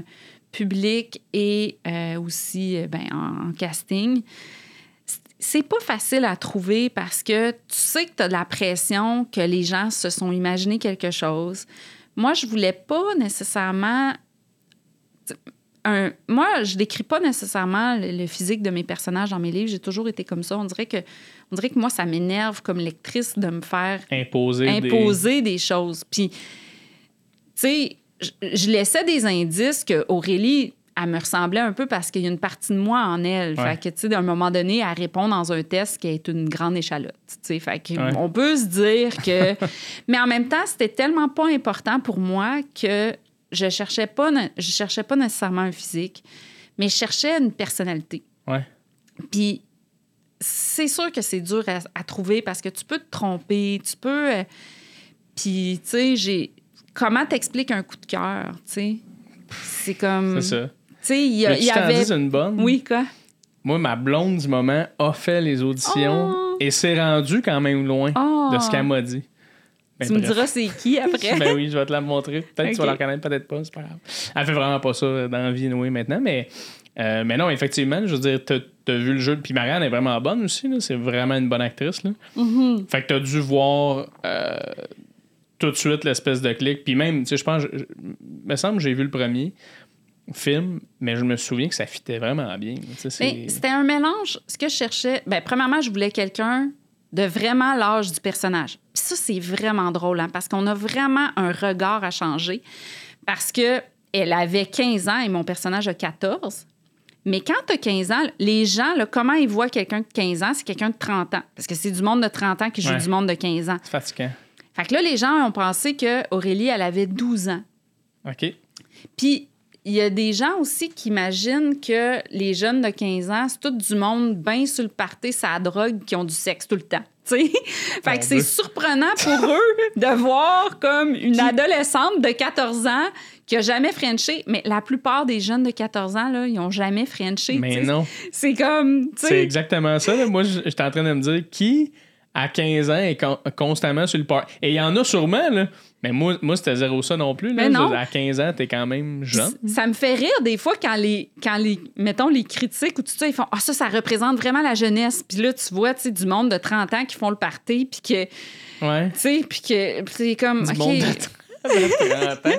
publiques et aussi ben, en, en casting. C'est- C'est pas facile à trouver parce que tu sais que tu as de la pression, que les gens se sont imaginés quelque chose. Moi, je voulais pas nécessairement. Un, moi, je décris pas nécessairement le, physique de mes personnages dans mes livres. J'ai toujours été comme ça. On dirait que, on dirait que moi, ça m'énerve comme lectrice de me faire Imposer. des- imposer des, choses. Puis, tu sais, je, je laissais des indices que Aurélie, elle me ressemblait un peu parce qu'il y a une partie de moi en elle. Ouais. Fait que, tu sais, à un moment donné, elle répond dans un test qui est une grande échalote. Tu sais, fait que Ouais. on peut se dire que. Mais en même temps, c'était tellement pas important pour moi que je cherchais pas, ne- je cherchais pas nécessairement un physique, mais je cherchais une personnalité. Ouais. Puis c'est sûr que c'est dur à, à trouver parce que tu peux te tromper, tu peux. euh, Puis, tu sais, j'ai. Comment t'expliques un coup de cœur, tu sais? C'est comme. C'est ça. Tu sais, il y, a- y avait. une bonne? Oui, quoi? Moi, ma blonde du moment a fait les auditions Oh. et s'est rendue quand même loin Oh. de ce qu'elle m'a dit. Ben, tu me diras c'est qui après? ben oui, je vais te la montrer. Peut-être que tu vas la reconnaître, peut-être pas, c'est pas grave. Elle fait vraiment pas ça dans la vie, oui, maintenant, mais, euh, mais non, effectivement, je veux dire, t'as as vu le jeu, puis Marianne est vraiment bonne aussi, là. c'est vraiment une bonne actrice. Là. Mhm. Fait que t'as dû voir euh, tout de suite l'espèce de clic, puis même, tu sais, je pense, je- je- me semble que j'ai vu le premier film, mais je me souviens que ça fitait vraiment bien. C'était un mélange. Ce que je cherchais, ben, premièrement, je voulais quelqu'un de vraiment l'âge du personnage. Puis ça, c'est vraiment drôle, hein, parce qu'on a vraiment un regard à changer. Parce que elle avait 15 ans et mon personnage a 14. Mais quand tu as 15 ans, les gens, là, comment ils voient quelqu'un de 15 ans, c'est quelqu'un de 30 ans? Parce que c'est du monde de 30 ans qui joue Ouais. du monde de 15 ans. c'est fatigant. Fait que là, les gens ont pensé que Aurélie, elle avait 12 ans. OK. Puis il y a des gens aussi qui imaginent que les jeunes de 15 ans, c'est tout du monde bien sur le party, ça drogue, qui ont du sexe tout le temps. fait que c'est surprenant pour eux de voir comme une adolescente de 14 ans qui a jamais frenché. Mais la plupart des jeunes de 14 ans, là, ils ont jamais frenché. Mais non. C'est comme, C'est exactement ça. là. Moi, j'étais en train de me dire qui, à 15 ans, est con- constamment sur le party. Et il y en a sûrement, là. Mais moi, moi c'était zéro ça non plus. Là. Non. À 15 ans, t'es quand même jeune. Ça me fait rire des fois quand les, quand les mettons, les critiques ou tout ça, ils font Ah, ça, ça représente vraiment la jeunesse. Puis là, tu vois, tu sais, du monde de 30 ans qui font le party, puis que, tu Ouais. sais, puis que c'est comme. Du monde de 30 ans.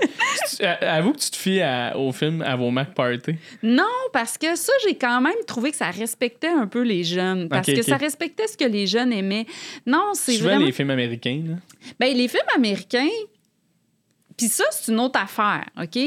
Tu- euh, Avoue que tu te fies à- au film à vos Mac Party? Non, parce que ça, j'ai quand même trouvé que ça respectait un peu les jeunes. Parce que ça respectait ce que les jeunes aimaient. Non, c'est Souvent, vraiment. les films américains. Là. Ben, les films américains, puis ça, c'est une autre affaire, OK?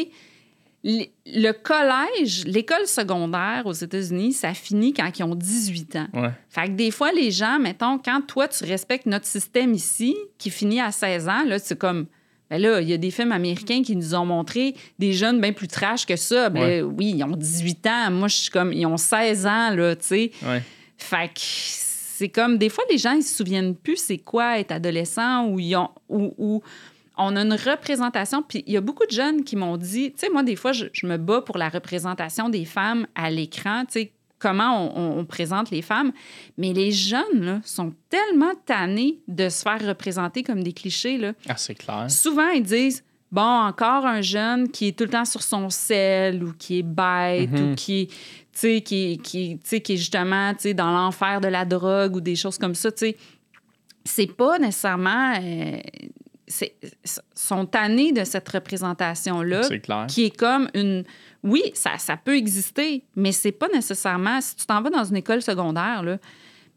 Le le collège, l'école secondaire aux États-Unis, ça finit quand ils ont 18 ans. Ouais. Fait que des fois, les gens, mettons, quand toi, tu respectes notre système ici, qui finit à 16 ans, là, c'est comme. Ben là, il y a des films américains qui nous ont montré des jeunes bien plus trash que ça. Ben Ouais. oui, ils ont 18 ans. Moi, je suis comme. Ils ont 16 ans, là, tu sais. Ouais. Fait que c'est comme. Des fois, les gens, ils se souviennent plus c'est quoi être adolescent ou ils ont. Ou, ou on a une représentation. Puis il y a beaucoup de jeunes qui m'ont dit. Tu sais, moi, des fois, je, je me bats pour la représentation des femmes à l'écran. Tu sais, comment on, présente les femmes. Mais les jeunes, là, sont tellement tannés de se faire représenter comme des clichés, là. Ah, c'est clair. Souvent, ils disent Bon, encore un jeune qui est tout le temps sur son sel ou qui est bête Mhm. ou qui, tu sais, qui, qui, qui est justement dans l'enfer de la drogue ou des choses comme ça. C'est pas nécessairement. euh, sont tannés de cette représentation-là qui est comme une. Oui, ça, ça peut exister, mais c'est pas nécessairement. Si tu t'en vas dans une école secondaire, là,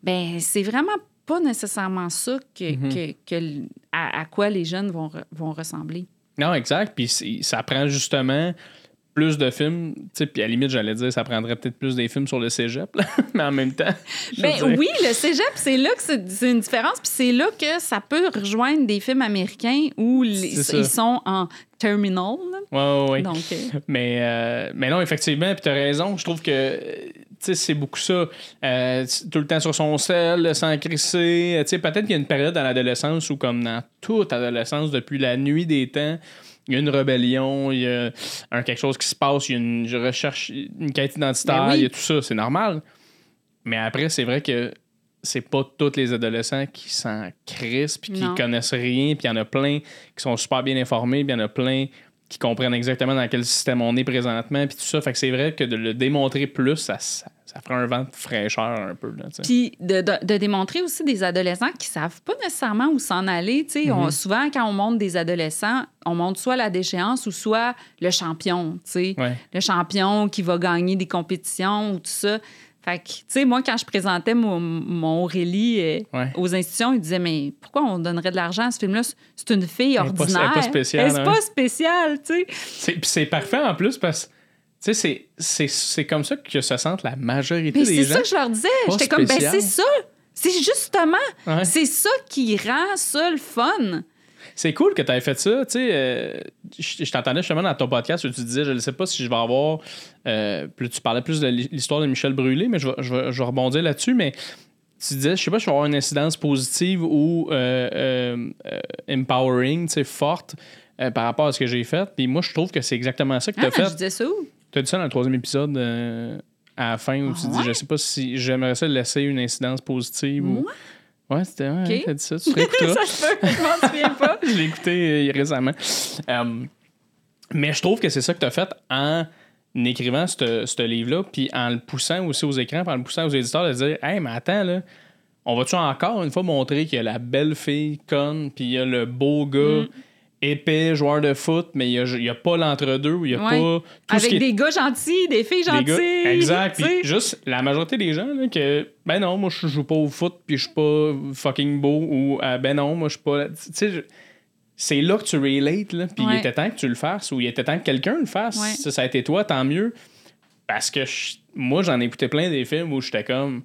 ben c'est vraiment pas nécessairement ça que, Mhm. que, que- à, à quoi les jeunes vont, vont ressembler. Non, exact. Puis ça prend justement plus de films. Tu sais, puis à la limite, j'allais dire, ça prendrait peut-être plus des films sur le cégep, là. mais en même temps. Ben dire- oui, le cégep, c'est là que c'est une différence, puis c'est là que ça peut rejoindre des films américains où les- ils sont en terminal. là. Ouais, ouais. Donc, euh, Mais, euh, mais non, effectivement, puis t'as raison. Je trouve que euh, tu c'est beaucoup ça. Euh, tout le temps sur son sel, sans crisser. Tu peut-être qu'il y a une période dans l'adolescence où, comme dans toute adolescence, depuis la nuit des temps, il y a une rébellion, il y a un, quelque chose qui se passe, il y a une je recherche, une quête identitaire, Ben oui. il y a tout ça, c'est normal. Mais après, c'est vrai que c'est pas tous les adolescents qui s'en crissent puis qui Non. connaissent rien, puis il y en a plein qui sont super bien informés, puis il y en a plein qui comprennent exactement dans quel système on est présentement, puis tout ça. Fait que c'est vrai que de le démontrer plus, ça, ça, ça fera un vent de fraîcheur un peu. Là. Puis de, de- de démontrer aussi des adolescents qui savent pas nécessairement où s'en aller. Tu sais, Mhm. on- souvent, quand on monte des adolescents, on monte soit la déchéance ou soit le champion. tu sais. Ouais. Le champion qui va gagner des compétitions ou tout ça. Fait que, tu sais, moi, quand je présentais mon, mon Aurélie euh, Ouais. aux institutions, ils disaient Mais pourquoi on donnerait de l'argent à ce film-là? C'est une fille Elle pas- elle est ordinaire. pas spéciale, Elle est hein. pas spéciale, tu sais. Puis c'est parfait en plus parce que tu sais, c'est, c'est, c'est comme ça que se sentent la majorité Mais des c'est gens. ça que je leur disais. pas J'étais comme, ben c'est ça. C'est justement, Ouais. c'est ça qui rend ça le fun. C'est cool que tu aies fait ça. Tu sais, euh, je, je t'entendais justement dans ton podcast où tu disais, je ne sais pas si je vais avoir. Euh, plus tu parlais plus de l'histoire de Michel Brûlé, mais je vais, je vais- je vais rebondir là-dessus. Mais tu disais, je sais pas si je vais avoir une incidence positive ou euh, empowering, tu sais, forte par rapport à ce que j'ai fait. Puis moi, je trouve que c'est exactement ça que tu as Ah, je fait. disais ça où? Tu as dit ça dans le troisième épisode. euh, à la fin où tu dis ouais? je sais pas si j'aimerais ça laisser une incidence positive ou Moi? ouais c'était ouais, Ok. t'as dit ça tu réécouteras ça se peut, je m'en souviens pas. je l'ai écouté euh, récemment. Euh, mais je trouve que c'est ça que tu as fait en écrivant ce ce livre-là, puis en le poussant aussi aux écrans, puis en le poussant aux éditeurs de dire Hey, mais attends, là, on va-tu encore une fois montrer qu'il y a la belle fille conne, puis il y a le beau gars Mm. Épais, joueur de foot, mais il n'y a, pas l'entre-deux, il n'y a Ouais. pas tout ce Avec qui est des gars gentils, des filles des gentilles. gars. Exact. Puis juste la majorité des gens, là, que ben non, moi je joue pas au foot, puis je suis pas fucking beau, ou euh, ben non, moi je suis pas. Tu sais, je- c'est là que tu relates, là. Puis il était temps que tu le fasses, ou il était temps que quelqu'un le fasse. Ouais. Ça, ça a été toi, tant mieux. Parce que je- moi, j'en ai écouté plein des films où j'étais comme.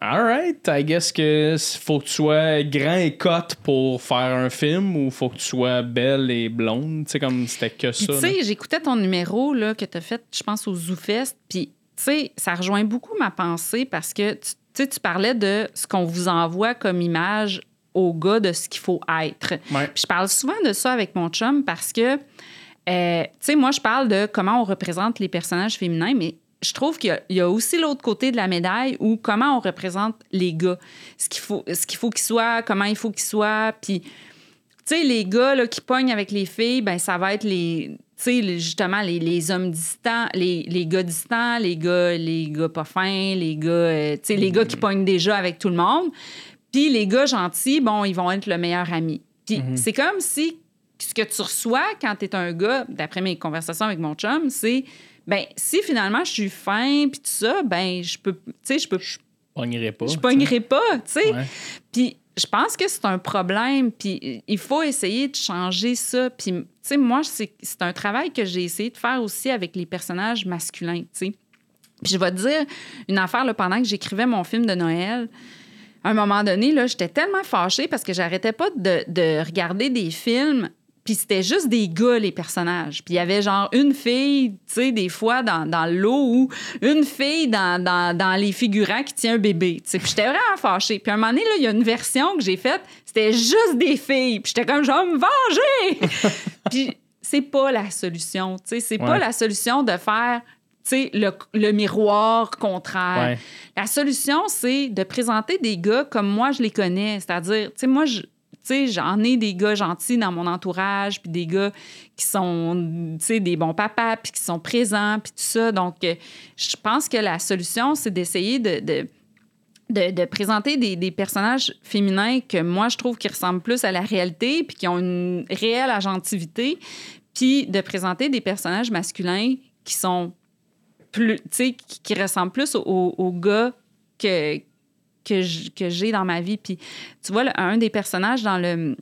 Alright, I guess que faut que tu sois grand et cote pour faire un film ou faut que tu sois belle et blonde. Tu sais, comme c'était que ça. tu sais, j'écoutais ton numéro là, que tu as fait, je pense, au ZooFest. Puis, tu sais, ça rejoint beaucoup ma pensée parce que, tu tu parlais de ce qu'on vous envoie comme image au gars de ce qu'il faut être. Ouais. Puis je parle souvent de ça avec mon chum parce que, euh, tu sais, moi, je parle de comment on représente les personnages féminins, mais je trouve qu'il y a- il y, a aussi l'autre côté de la médaille où comment on représente les gars. Ce qu'il faut ce qu'il faut qu'ils soient, comment il faut qu'ils soient. Puis, tu sais, les gars là, qui pognent avec les filles, ben ça va être les. Tu sais, justement, les, les hommes distants, les, les gars distants, les gars, les gars pas fins, les gars, euh, tu sais, les gars qui pognent déjà avec tout le monde. Puis les gars gentils, bon, ils vont être le meilleur ami. Puis c'est comme si ce que tu reçois quand tu es un gars, d'après mes conversations avec mon chum, c'est ben si finalement je suis fin puis tout ça, ben je peux tu sais je peux Je pognerai pas. je pognerai pas, tu sais. Ouais. Puis je pense que c'est un problème, puis il faut essayer de changer ça. Puis, tu sais, moi, c'est c'est un travail que j'ai essayé de faire aussi avec les personnages masculins, tu sais. Puis je vais te dire une affaire, là, pendant que j'écrivais mon film de Noël, à un moment donné, là, j'étais tellement fâchée parce que j'arrêtais pas de, de regarder des films puis c'était juste des gars, les personnages. Puis il y avait genre une fille, tu sais, des fois dans, dans l'eau ou une fille dans, dans, dans les figurants qui tient un bébé. tu sais. Puis j'étais vraiment fâchée. Puis à un moment donné, là, il y a une version que j'ai faite, c'était juste des filles. Puis j'étais comme, je vais me venger! Puis c'est pas la solution, tu sais. C'est pas la solution de faire, tu sais, le, le miroir contraire. Ouais. La solution, c'est de présenter des gars comme moi, je les connais. C'est-à-dire, tu sais, moi, je- j'en ai des gars gentils dans mon entourage, puis des gars qui sont, tu sais, des bons papas, puis qui sont présents, puis tout ça. Donc, euh, je pense que la solution, c'est d'essayer de, de, de- présenter des, personnages féminins que moi, je trouve qui ressemblent plus à la réalité, puis qui ont une réelle agentivité, puis de présenter des personnages masculins qui sont plus, tu sais, qui, qui ressemblent plus aux, aux gars que, que j'ai dans ma vie. Puis, tu vois, le- un des personnages dans le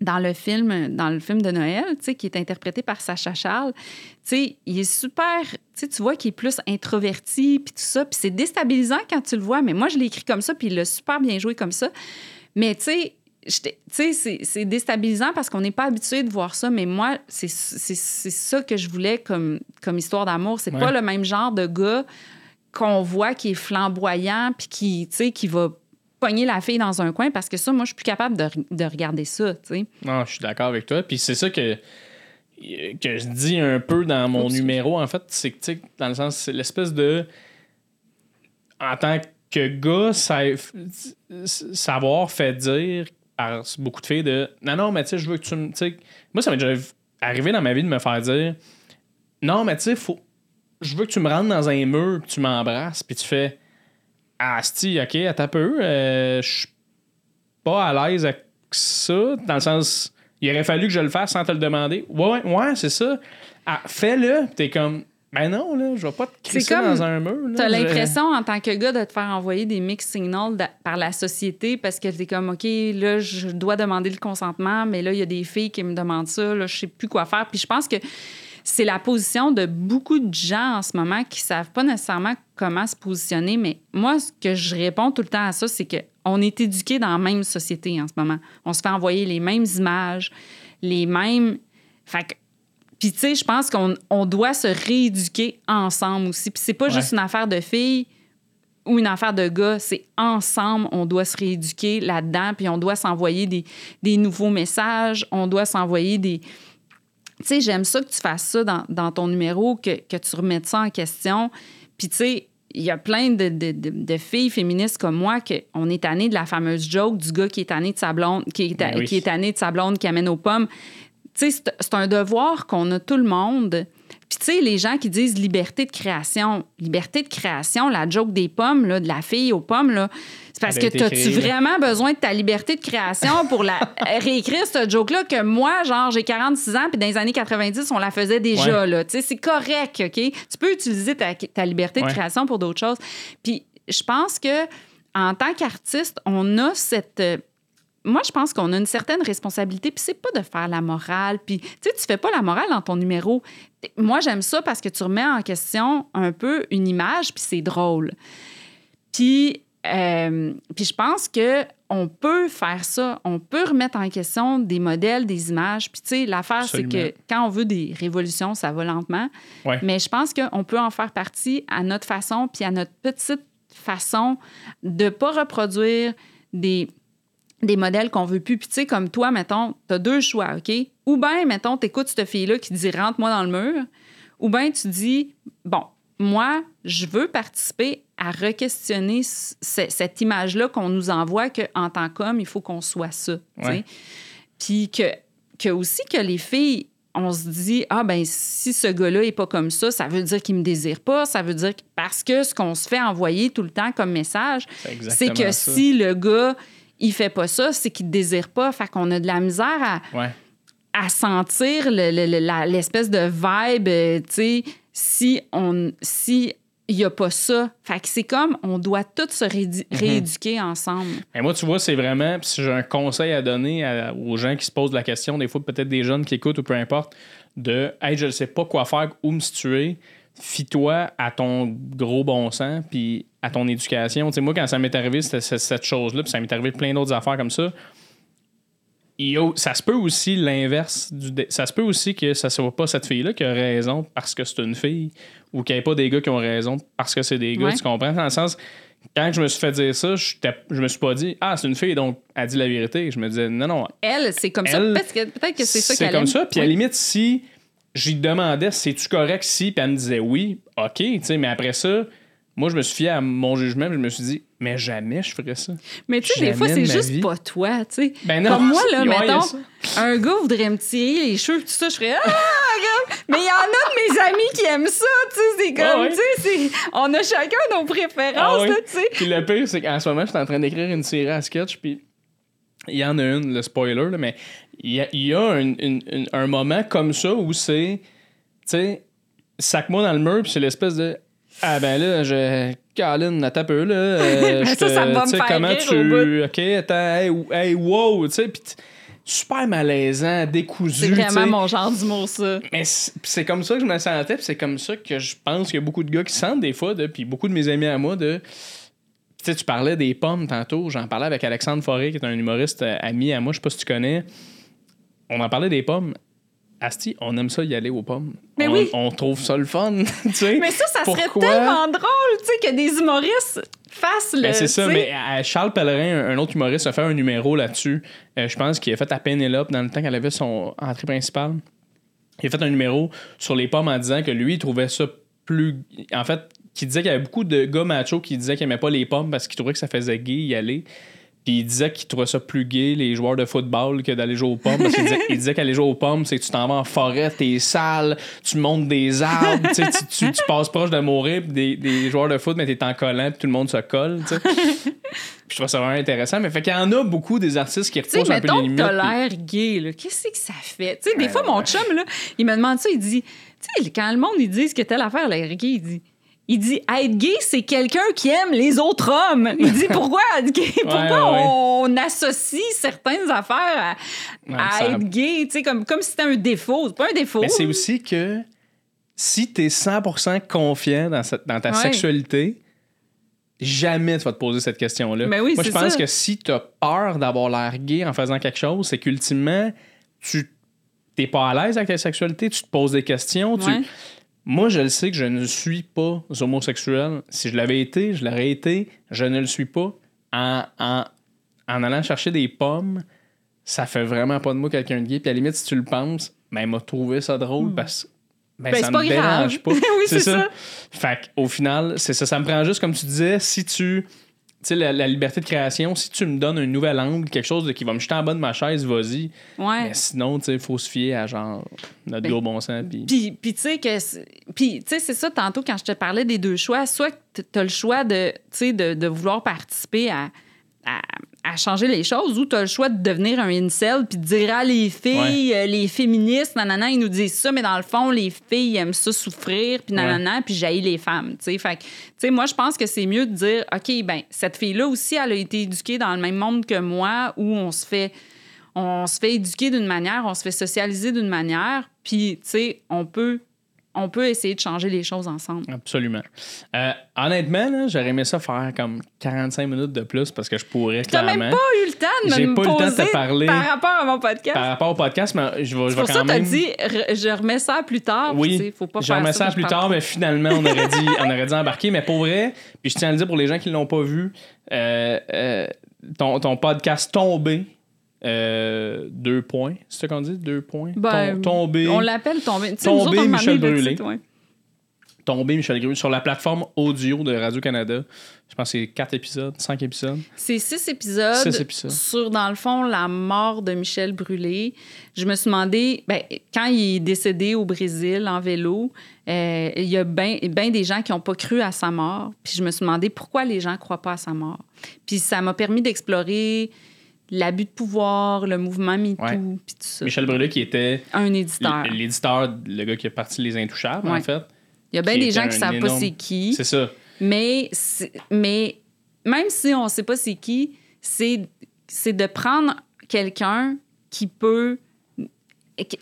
dans le film dans le film de Noël, tu sais, qui est interprété par Sacha Charles, tu sais, il est super, tu sais, tu vois qu'il est plus introverti puis tout ça, puis c'est déstabilisant quand tu le vois, mais moi je l'ai écrit comme ça puis il l'a super bien joué comme ça. Mais tu sais, j'étais- tu sais, c'est- c'est déstabilisant parce qu'on n'est pas habitué de voir ça, mais moi, c'est c'est- c'est ça que je voulais comme, comme histoire d'amour. C'est Ouais. pas le même genre de gars qu'on voit qui est flamboyant puis qui, tu sais, qui va pogner la fille dans un coin parce que ça, moi, je suis plus capable de, de regarder ça, tu sais. Non, je suis d'accord avec toi. Puis c'est ça que, que je dis un peu dans mon Oups. numéro, en fait. C'est que, dans le sens, c'est l'espèce de. En tant que gars, ça, savoir fait dire par beaucoup de filles de Non, non, mais tu sais, je veux que tu me. Moi, ça m'est déjà arrivé dans ma vie de me faire dire Non, mais tu sais, faut. Je veux que tu me rentres dans un mur, que tu m'embrasses, puis tu fais Ah, si, ok, attends un peu. euh, je suis pas à l'aise avec ça, dans le sens, il aurait fallu que je le fasse sans te le demander. Ouais, ouais, c'est ça. Ah, fais-le. Puis T'es comme, ben non, là, je vais pas te crisser comme- dans un mur. T'as l'impression, en tant que gars, de te faire envoyer des mix signals par la société parce que t'es comme, OK, là, je dois demander le consentement, mais là, il y a des filles qui me demandent ça, là, je sais plus quoi faire. Puis je pense que c'est la position de beaucoup de gens en ce moment qui savent pas nécessairement comment se positionner, mais moi, ce que je réponds tout le temps à ça, c'est que on est éduqués dans la même société en ce moment. On se fait envoyer les mêmes images, les mêmes... Fait que puis, tu sais, je pense qu'on on doit se rééduquer ensemble aussi. Puis, c'est pas Ouais. juste une affaire de filles ou une affaire de gars. C'est ensemble, on doit se rééduquer là-dedans. Puis, on doit s'envoyer des, des nouveaux messages. On doit s'envoyer des. Tu sais, j'aime ça que tu fasses ça dans, dans ton numéro, que, que tu remettes ça en question. Puis, tu sais, il y a plein de, de- de- de filles féministes comme moi qu'on est tanné de la fameuse joke du gars qui est tanné de sa blonde, qui est, Ben oui. qui est tanné de sa blonde qui amène aux pommes. Tu sais, c'est- c'est un devoir qu'on a tout le monde. Puis, tu sais, les gens qui disent liberté de création, liberté de création, la joke des pommes, là, de la fille aux pommes, là, c'est parce que été as-tu créée, là. vraiment besoin de ta liberté de création pour la réécrire cette joke-là que moi, genre, j'ai 46 ans, puis dans les années 90, on la faisait déjà, Ouais. là. Tu sais, c'est correct, OK? Tu peux utiliser ta, ta liberté de création pour d'autres choses. Puis, je pense que en tant qu'artiste, on a cette euh, moi, je pense qu'on a une certaine responsabilité, puis c'est pas de faire la morale, puis tu sais, tu fais pas la morale dans ton numéro. Moi, j'aime ça parce que tu remets en question un peu une image, puis c'est drôle. Puis euh, puis je pense que on peut faire ça. On peut remettre en question des modèles, des images. Puis, tu sais, l'affaire, c'est que quand on veut des révolutions, ça va lentement. Ouais. Mais je pense qu'on peut en faire partie à notre façon, puis à notre petite façon de pas reproduire des, des modèles qu'on veut plus. Puis, tu sais, comme toi, mettons, tu as deux choix, OK? Ou bien, mettons, tu écoutes cette fille-là qui dit rentre-moi dans le mur. Ou bien tu dis, bon, moi, je veux participer à re-questionner cette image-là qu'on nous envoie qu'en tant qu'homme, il faut qu'on soit ça. Ouais. Puis que, que aussi que les filles, on se dit, ah ben si ce gars-là est pas comme ça, ça veut dire qu'il me désire pas, ça veut dire que parce que ce qu'on se fait envoyer tout le temps comme message, C'est que ça. si le gars, il fait pas ça, c'est qu'il te désire pas. Fait qu'on a de la misère à, Ouais. à sentir le- le- l'espèce de vibe, euh, tu sais, si on si il y a pas ça. Fait que c'est comme on doit tous se Mhm. rééduquer ensemble. Et moi, tu vois, c'est vraiment, puis si j'ai un conseil à donner à- aux gens qui se posent la question, des fois peut-être des jeunes qui écoutent ou peu importe, de Hey, je ne sais pas quoi faire, où me situer, fie-toi à ton gros bon sens, puis à ton éducation. Tu sais, moi, quand ça m'est arrivé, c'était cette, cette chose-là, puis ça m'est arrivé plein d'autres affaires comme ça. Ça se peut aussi l'inverse. du Ça se peut aussi que ça soit pas cette fille-là qui a raison parce que c'est une fille ou qu'il n'y ait pas des gars qui ont raison parce que c'est des gars. Ouais. Tu comprends? Dans le sens, quand je me suis fait dire ça, je, je me suis pas dit Ah, c'est une fille, donc elle dit la vérité. Je me disais Non, non, Elle, c'est comme ça. Peut-être que, peut-être que c'est ça c'est qu'elle comme aime. ça. Puis à la limite, si j'y demandais c'est-tu correct si, puis elle me disait oui, OK, tu sais, mais après ça, moi, je me suis fié à mon jugement, puis je me suis dit, mais jamais je ferais ça. Mais tu sais, des fois, c'est juste vie. pas toi, tu sais. Ben non, Comme moi, là, mettons, un gars voudrait me tirer les cheveux, tout ça, je ferais Ah! Mais il y en a de mes amis qui aiment ça, tu sais. C'est comme, ouais. tu sais, on a chacun nos préférences, Ah là, tu sais. Puis le pire, c'est qu'en ce moment, je suis en train d'écrire une série à sketch, puis il y en a une, le spoiler, là, mais il y a, il y a un, une- une- un moment comme ça où c'est, tu sais, sac-moi dans le mur, puis c'est l'espèce de. Ah ben là, je. Caroline, attends peu, là. euh, Ça, ça va me tu sais, faire comment rire tu. au bout. Ok, attends, hey, wow, tu sais, puis t- super malaisant, décousu. C'est vraiment mon genre d'humour, ça. Mais c'est pis c'est comme ça que je me sentais, puis c'est comme ça que je pense qu'il y a beaucoup de gars qui se sentent des fois, de, puis beaucoup de mes amis à moi, de. Tu sais, tu parlais des pommes tantôt, j'en parlais avec Alexandre Forêt, qui est un humoriste euh, ami à moi, je sais pas si tu connais. On en parlait des pommes. Asti, on aime ça y aller aux pommes. Mais on, oui. on trouve ça le fun, tu sais. Mais ça, ça serait tellement drôle, tu sais, que des humoristes fassent le. Ben, c'est ça, mais à Charles Pellerin, un, autre humoriste, a fait un numéro là-dessus. Euh, je pense qu'il a fait à Penelope dans le temps qu'elle avait son entrée principale. Il a fait un numéro sur les pommes en disant que lui, il trouvait ça plus. En fait, qui disait qu'il y avait beaucoup de gars machos qui disaient qu'ils n'aimaient pas les pommes parce qu'ils trouvaient que ça faisait gay y aller. Puis il disait qu'il trouvait ça plus gay, les joueurs de football, que d'aller jouer aux pommes. Parce qu'il disait, il disait qu'aller jouer aux pommes, c'est que tu t'en vas en forêt, t'es sale, tu montes des arbres, tu, passes proche de mourir, puis des, des joueurs de foot, mais t'es en collant, puis tout le monde se colle. Puis je trouve ça vraiment intéressant. Mais fait qu'il y en a beaucoup des artistes qui repoussent un peu les limites. l'air gay. Qu'est-ce que ça fait? Tu sais, des Ouais, fois, mon chum, là, il me demande ça, il dit, tu sais, quand le monde, il dit ce que telle affaire, l'air gay, il dit, il dit, être gay, c'est quelqu'un qui aime les autres hommes. Il dit, pourquoi? Être gay? Pourquoi Ouais, ouais, ouais. on associe certaines affaires à, être gay, tu sais, comme, comme si c'était un défaut. C'est pas un défaut. Mais c'est aussi que si tu es 100% confiant dans, cette- dans ta sexualité, jamais tu vas te poser cette question-là. Ben oui, Moi, je pense ça. que si tu as peur d'avoir l'air gay en faisant quelque chose, c'est qu'ultimement, tu t'es pas à l'aise avec ta sexualité, tu te poses des questions. tu-. Moi, je le sais que je ne suis pas homosexuel. Si je l'avais été, je l'aurais été. Je ne le suis pas. En, en, en allant chercher des pommes, ça fait vraiment pas de moi quelqu'un de gay. Puis à la limite, si tu le penses, ben, m'a trouvé ça drôle parce que ben, Ben, ça me pas grave. dérange pas. Oui, c'est ça. Fait qu'au final, c'est ça. Ça me prend juste, comme tu disais, si tu. Tu sais, la, la liberté de création, si tu me donnes un nouvel angle, quelque chose de- qui va me jeter en bas de ma chaise, vas-y. Ouais. Mais sinon, tu sais, il faut se fier à genre notre Ben, gros bon sens. Puis... Tu sais que c'est- puis tu sais c'est ça tantôt quand je te parlais des deux choix, soit tu as le choix de tu sais de, de vouloir participer à, à, à changer les choses ou tu as le choix de devenir un incel puis de dire ah les filles euh, les féministes nanana ils nous disent ça mais dans le fond les filles aiment ça souffrir puis nanana puis jaillit les femmes tu sais. Fait que, tu sais moi je pense que c'est mieux de dire OK ben cette fille là aussi elle a été éduquée dans le même monde que moi où on se fait on se fait éduquer d'une manière, on se fait socialiser d'une manière, puis, tu sais, on peut on peut essayer de changer les choses ensemble. Absolument. Euh, honnêtement, j'aurais aimé ça faire comme 45 minutes de plus parce que je pourrais T'as clairement. même pas eu le temps de J'ai me pas eu le temps de te poser parler. par rapport à mon podcast. Par rapport au podcast, mais je vais, je vais pour ça quand que t'as même. dit, re- je remets ça plus tard. puis tu Oui, sais, faut pas je faire remets ça ça que plus tard, mais finalement, on aurait dit, on aurait dû embarquer. Mais pour vrai, puis je tiens à le dire pour les gens qui ne l'ont pas vu, euh, euh, ton, ton podcast tombé, euh, deux points, c'est ça qu'on dit? Deux points? Ben, Tom- On l'appelle tomber. Tomber autres, Michel Brûlé. ouais. tombé Michel Gru sur la plateforme audio de Radio-Canada. Je pense que c'est quatre épisodes, cinq épisodes. C'est six épisodes, Six épisodes. sur, dans le fond, la mort de Michel Brûlé. Je me suis demandé, ben, quand il est décédé au Brésil en vélo, euh, il y a bien ben des gens qui n'ont pas cru à sa mort. Puis je me suis demandé pourquoi les gens ne croient pas à sa mort. Puis ça m'a permis d'explorer l'abus de pouvoir, le mouvement MeToo, Ouais. puis tout ça. Michel Brûlé qui était Un éditeur. l'éditeur, le gars qui a parti Les Intouchables, en fait. Il y a bien des gens qui savent pas c'est qui. C'est ça. Mais, même si on ne sait pas c'est qui, c'est de prendre quelqu'un qui peut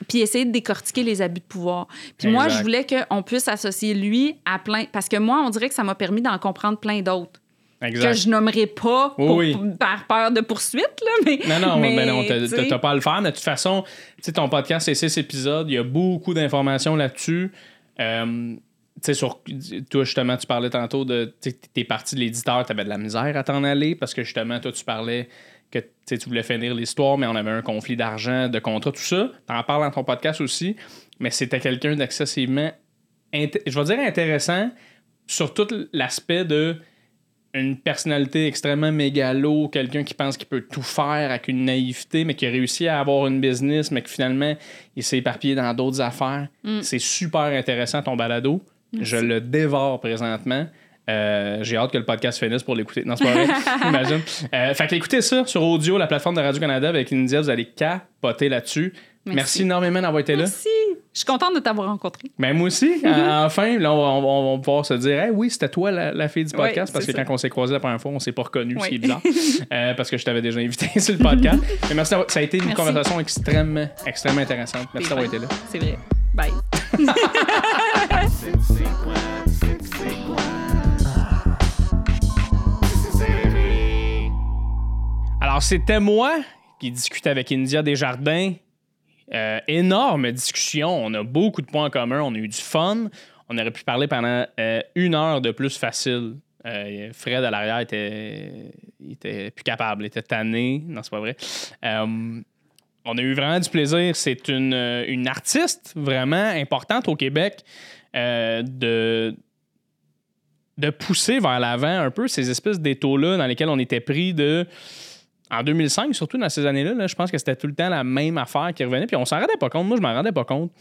puis essayer de décortiquer les abus de pouvoir. Puis moi, je voulais qu'on puisse associer lui à plein... Parce que moi, on dirait que ça m'a permis d'en comprendre plein d'autres. Que je nommerai pas pour- Oui. par peur de poursuite, là, mais... Non, non, mais, ben non, t'as- pas à le faire. Mais de toute façon, ton podcast, c'est six épisodes. Il y a beaucoup d'informations là-dessus. Euh, sur toi, justement, tu parlais tantôt de. T'es parti de l'éditeur, t'avais de la misère à t'en aller parce que justement, toi, tu parlais que tu voulais finir l'histoire, mais on avait un conflit d'argent, de contrat, tout ça. T'en parles dans ton podcast aussi. Mais c'était quelqu'un d'excessivement, int- je vais dire intéressant sur tout l'aspect de une personnalité extrêmement mégalo, quelqu'un qui pense qu'il peut tout faire avec une naïveté, mais qui a réussi à avoir une business, mais que finalement, il s'est éparpillé dans d'autres affaires. C'est super intéressant ton balado. Je le dévore présentement. Euh, J'ai hâte que le podcast finisse pour l'écouter. Non, c'est pas vrai. Imagine. Euh, fait que écoutez ça sur audio, la plateforme de Radio-Canada avec India, vous allez capoter là-dessus. Merci. Merci. énormément d'avoir été là. Merci. Je suis contente de t'avoir rencontré. Ben moi aussi, en- enfin, là, on, va- on va- on va pouvoir se dire, Hey, oui, c'était toi la, la fille du podcast, parce que ça. quand on s'est croisés la première fois, on s'est pas reconnu, ce qui est bizarre, Euh, parce que je t'avais déjà invité sur le podcast. Mais merci, d'avoir- ça a été une Merci. conversation extrêmement, extrêmement intéressante. Merci d'avoir été là. C'est vrai. Bye. Alors, c'était moi qui discutais avec India Desjardins. Euh, énorme discussion. On a beaucoup de points en commun. On a eu du fun. On aurait pu parler pendant euh, une heure de plus facile. Euh, Fred à l'arrière était, était plus capable, il était tanné. Non, c'est pas vrai. On a eu vraiment du plaisir. C'est une, une artiste vraiment importante au Québec de, de pousser vers l'avant un peu ces espèces d'étaux-là dans lesquels on était pris de. En 2005, surtout dans ces années-là, là, je pense que c'était tout le temps la même affaire qui revenait. Puis on s'en rendait pas compte. Moi, je m'en rendais pas compte.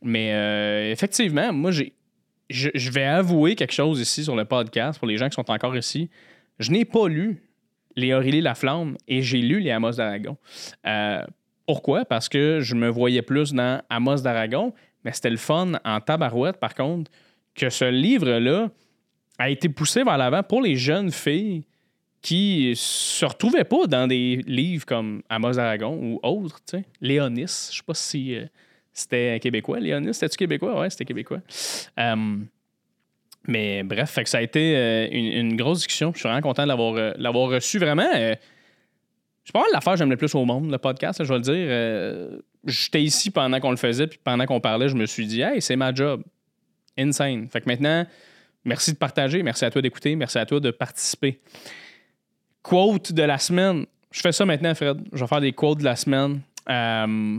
Mais euh, effectivement, moi, je vais avouer quelque chose ici sur le podcast pour les gens qui sont encore ici. Je n'ai pas lu les Aurélie Laflamme et j'ai lu les Amos d'Aragon. Euh, pourquoi? Parce que je me voyais plus dans Amos d'Aragon, mais c'était le fun en tabarouette, par contre, que ce livre-là a été poussé vers l'avant pour les jeunes filles qui se retrouvaient pas dans des livres comme Amos d'Aragon ou autres. Léonis, je sais pas si euh, c'était québécois. Léonis, c'était-tu québécois? Ouais, c'était québécois. Euh, mais bref, que ça a été euh, une, grosse discussion. Je suis vraiment content de l'avoir, reçu. Vraiment, c'est pas mal l'affaire que j'aime le plus au monde, le podcast, je vais le dire. J'étais ici pendant qu'on le faisait, puis pendant qu'on parlait, je me suis dit, hey, c'est ma job. Insane. Fait que maintenant, merci de partager, merci à toi d'écouter, merci à toi de participer. Quote de la semaine. Je fais ça maintenant, Fred. Je vais faire des quotes de la semaine. Euh,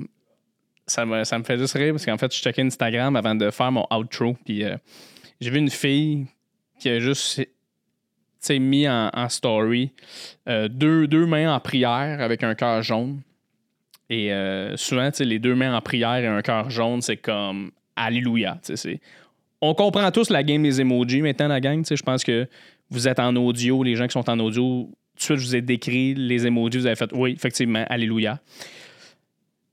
ça, me, ça me fait juste rire parce qu'en fait, je checkais Instagram avant de faire mon outro. Puis euh, j'ai vu une fille qui a juste mis en, story euh, deux, deux mains en prière avec un cœur jaune. Et souvent, les deux mains en prière et un cœur jaune, c'est comme Alléluia. On comprend tous la game des emojis maintenant, la gang. Je pense que vous êtes en audio, les gens qui sont en audio, tout de suite, je vous ai décrit les emojis, vous avez fait oui, effectivement, Alléluia.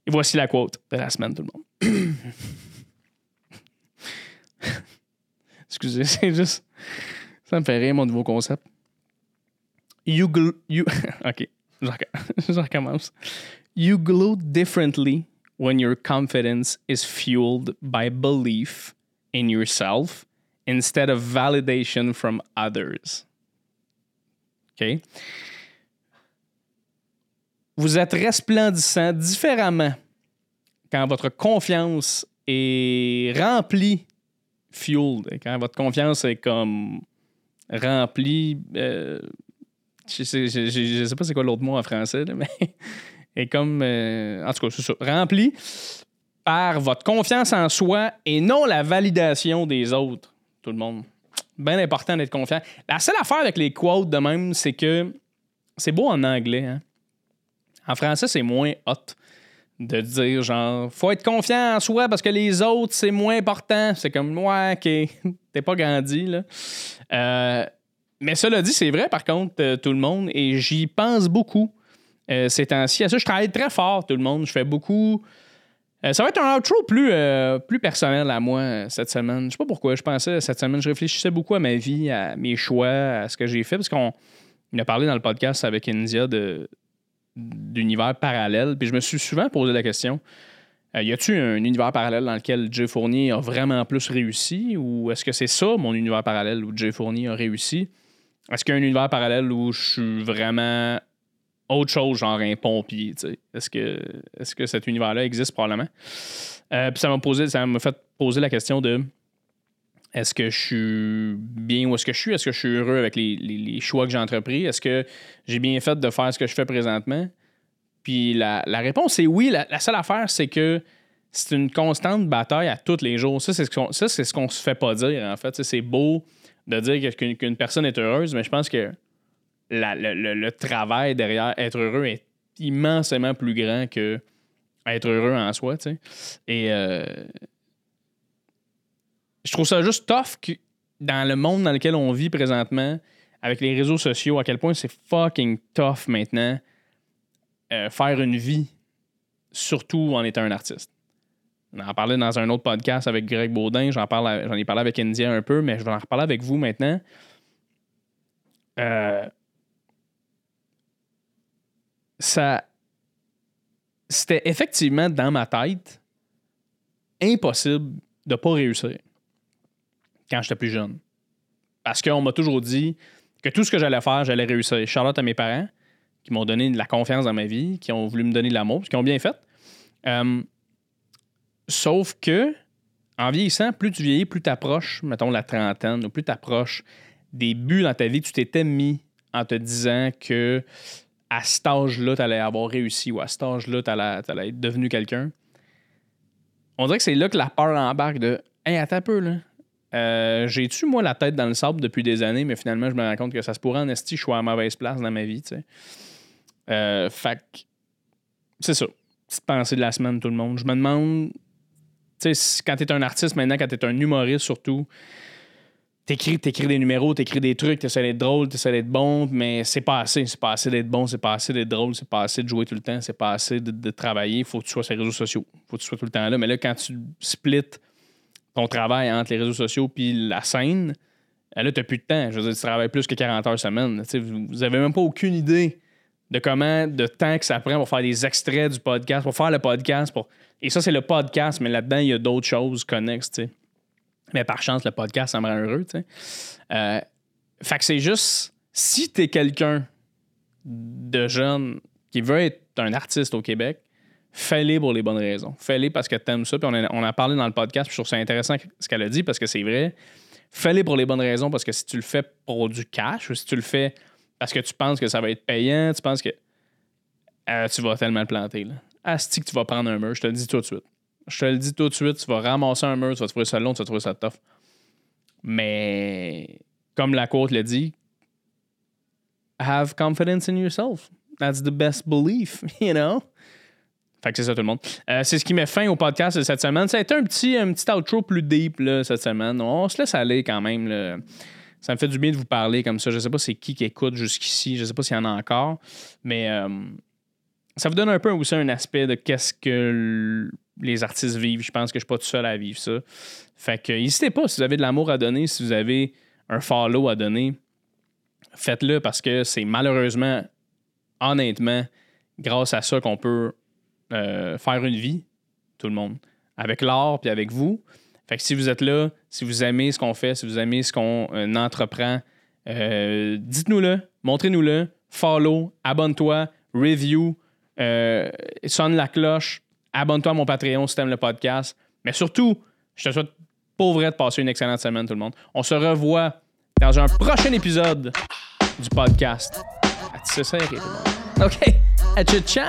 Et voici la quote de la semaine, tout le monde. Excusez, c'est juste. Ça me fait rire, mon nouveau concept. You gl- you OK. Je recommence. You glow differently when your confidence is fueled by belief in yourself instead of validation from others. Vous êtes resplendissant différemment quand votre confiance est remplie, fueled, quand votre confiance est comme remplie. euh, je sais, sais pas c'est quoi l'autre mot en français, mais est comme. euh, en tout cas, c'est ça. Rempli par votre confiance en soi et non la validation des autres. Tout le monde. Bien important d'être confiant. La seule affaire avec les quotes de même, c'est que c'est beau en anglais. hein. En français, c'est moins hot de dire genre, faut être confiant en soi parce que les autres, c'est moins important. C'est comme, ouais, ok, t'es pas grandi, là. Euh, mais cela dit, c'est vrai, par contre, euh, tout le monde, et j'y pense beaucoup euh, ces temps-ci. À ça, je travaille très fort, tout le monde. Je fais beaucoup. Euh, ça va être un outro plus, euh, personnel à moi euh, cette semaine. Je sais pas pourquoi. Je pensais cette semaine, je réfléchissais beaucoup à ma vie, à mes choix, à ce que j'ai fait, parce qu'on on a parlé dans le podcast avec India d'univers parallèle. Puis je me suis souvent posé la question y a-tu un univers parallèle dans lequel Jay Fournier a vraiment plus réussi ou est-ce que c'est ça mon univers parallèle où Jay Fournier a réussi? Est-ce qu'il y a un univers parallèle où je suis vraiment autre chose, genre un pompier? Est-ce que, est que cet univers-là existe? Probablement Euh, Puis ça m'a posé, ça m'a fait poser la question de est-ce que je suis bien où est-ce que je suis? Est-ce que je suis heureux avec les, les- les choix que j'ai entrepris? Est-ce que j'ai bien fait de faire ce que je fais présentement? Puis la, la réponse est oui. La, la seule affaire, c'est que c'est une constante bataille à tous les jours. Ça, c'est ce qu'on, ce se fait pas dire, en fait. C'est beau de dire qu'une personne est heureuse, mais je pense que le, travail derrière être heureux est immensément plus grand que être heureux en soi. Et euh, je trouve ça juste tough dans le monde dans lequel on vit présentement, avec les réseaux sociaux, à quel point c'est fucking tough maintenant euh, faire une vie, surtout en étant un artiste. On en parlait dans un autre podcast avec Greg Baudin, j'en, parle, j'en ai parlé avec India un peu, mais je vais en reparler avec vous maintenant. Euh, ça. C'était effectivement dans ma tête impossible de pas réussir quand j'étais plus jeune. Parce qu'on m'a toujours dit que tout ce que j'allais faire, j'allais réussir. Charlotte à mes parents, qui m'ont donné de la confiance dans ma vie, qui ont voulu me donner de l'amour, qui ont bien fait. Euh, sauf que, en vieillissant, plus tu vieillis, plus tu approches, mettons, la trentaine, ou plus tu approches des buts dans ta vie tu t'étais mis en te disant que à cet âge-là, tu allais avoir réussi ou à cet âge-là, tu allais, être devenu quelqu'un. On dirait que c'est là que la peur embarque de Hey, attends un peu, là. Euh, J'ai-tu, moi, la tête dans le sable depuis des années, mais finalement, je me rends compte que ça se pourrait en esti, je suis à mauvaise place dans ma vie, tu sais. Euh, c'est ça. Petite pensée de la semaine, tout le monde. Je me demande, tu sais, quand t'es un artiste maintenant, quand t'es un humoriste surtout, t'écris, t'écris des numéros, t'écris des trucs, t'essaies d'être drôle, t'essaies d'être bon, mais c'est pas assez. C'est pas assez d'être bon, c'est pas assez d'être drôle, c'est pas assez de jouer tout le temps, c'est pas assez de, de travailler. Faut que tu sois sur les réseaux sociaux. Faut que tu sois tout le temps là. Mais là, quand tu splits ton travail entre les réseaux sociaux puis la scène, euh, là, t'as plus de temps. Je veux dire, tu travailles plus que 40 heures semaine. Tu sais, Vous, vous avez même pas aucune idée de comment, de temps que ça prend pour faire des extraits du podcast, pour faire le podcast. Pour... Et ça, c'est le podcast, mais là-dedans, il y a d'autres choses connexes, tu sais. Mais par chance, le podcast, ça me rend heureux, tu. Euh, fait que c'est juste, si t'es quelqu'un de jeune qui veut être un artiste au Québec, fais-les pour les bonnes raisons. Fais-les parce que t'aimes ça. Puis on, a, on a parlé dans le podcast, puis je trouve ça intéressant ce qu'elle a dit parce que c'est vrai. Fais-les pour les bonnes raisons parce que si tu le fais pour du cash ou si tu le fais parce que tu penses que ça va être payant, tu penses que euh, tu vas tellement le planter. Là. Asti que tu vas prendre un mur, je te le dis tout de suite. Je te le dis tout de suite, tu vas ramasser un mur, tu vas trouver ça long, tu vas trouver ça tough. Mais comme la quote le dit, have confidence in yourself. That's the best belief, you know? Fait que c'est ça tout le monde. Euh, c'est ce qui met fin au podcast de cette semaine. Ça a été un petit, un petit outro plus deep là, cette semaine. On se laisse aller quand même. Ça me fait du bien de vous parler comme ça. Je sais pas c'est qui qui écoute jusqu'ici. Je sais pas s'il y en a encore. Mais euh, ça vous donne un peu aussi un aspect de qu'est-ce que les artistes vivent. Je pense que je suis pas tout seul à vivre ça. Fait que n'hésitez pas si vous avez de l'amour à donner, si vous avez un follow à donner, faites-le parce que c'est malheureusement, honnêtement, grâce à ça qu'on peut euh, faire une vie, tout le monde, avec l'art puis avec vous. Fait que si vous êtes là, si vous aimez ce qu'on fait, si vous aimez ce qu'on euh, entreprend, euh, dites-nous-le, montrez-nous-le, follow, abonne-toi, review, euh, sonne la cloche, abonne-toi à mon Patreon si t'aimes le podcast. Mais surtout, je te souhaite pour vrai de passer une excellente semaine, tout le monde. On se revoit dans un prochain épisode du podcast. À tisser serré, tout le monde. OK. À ciao!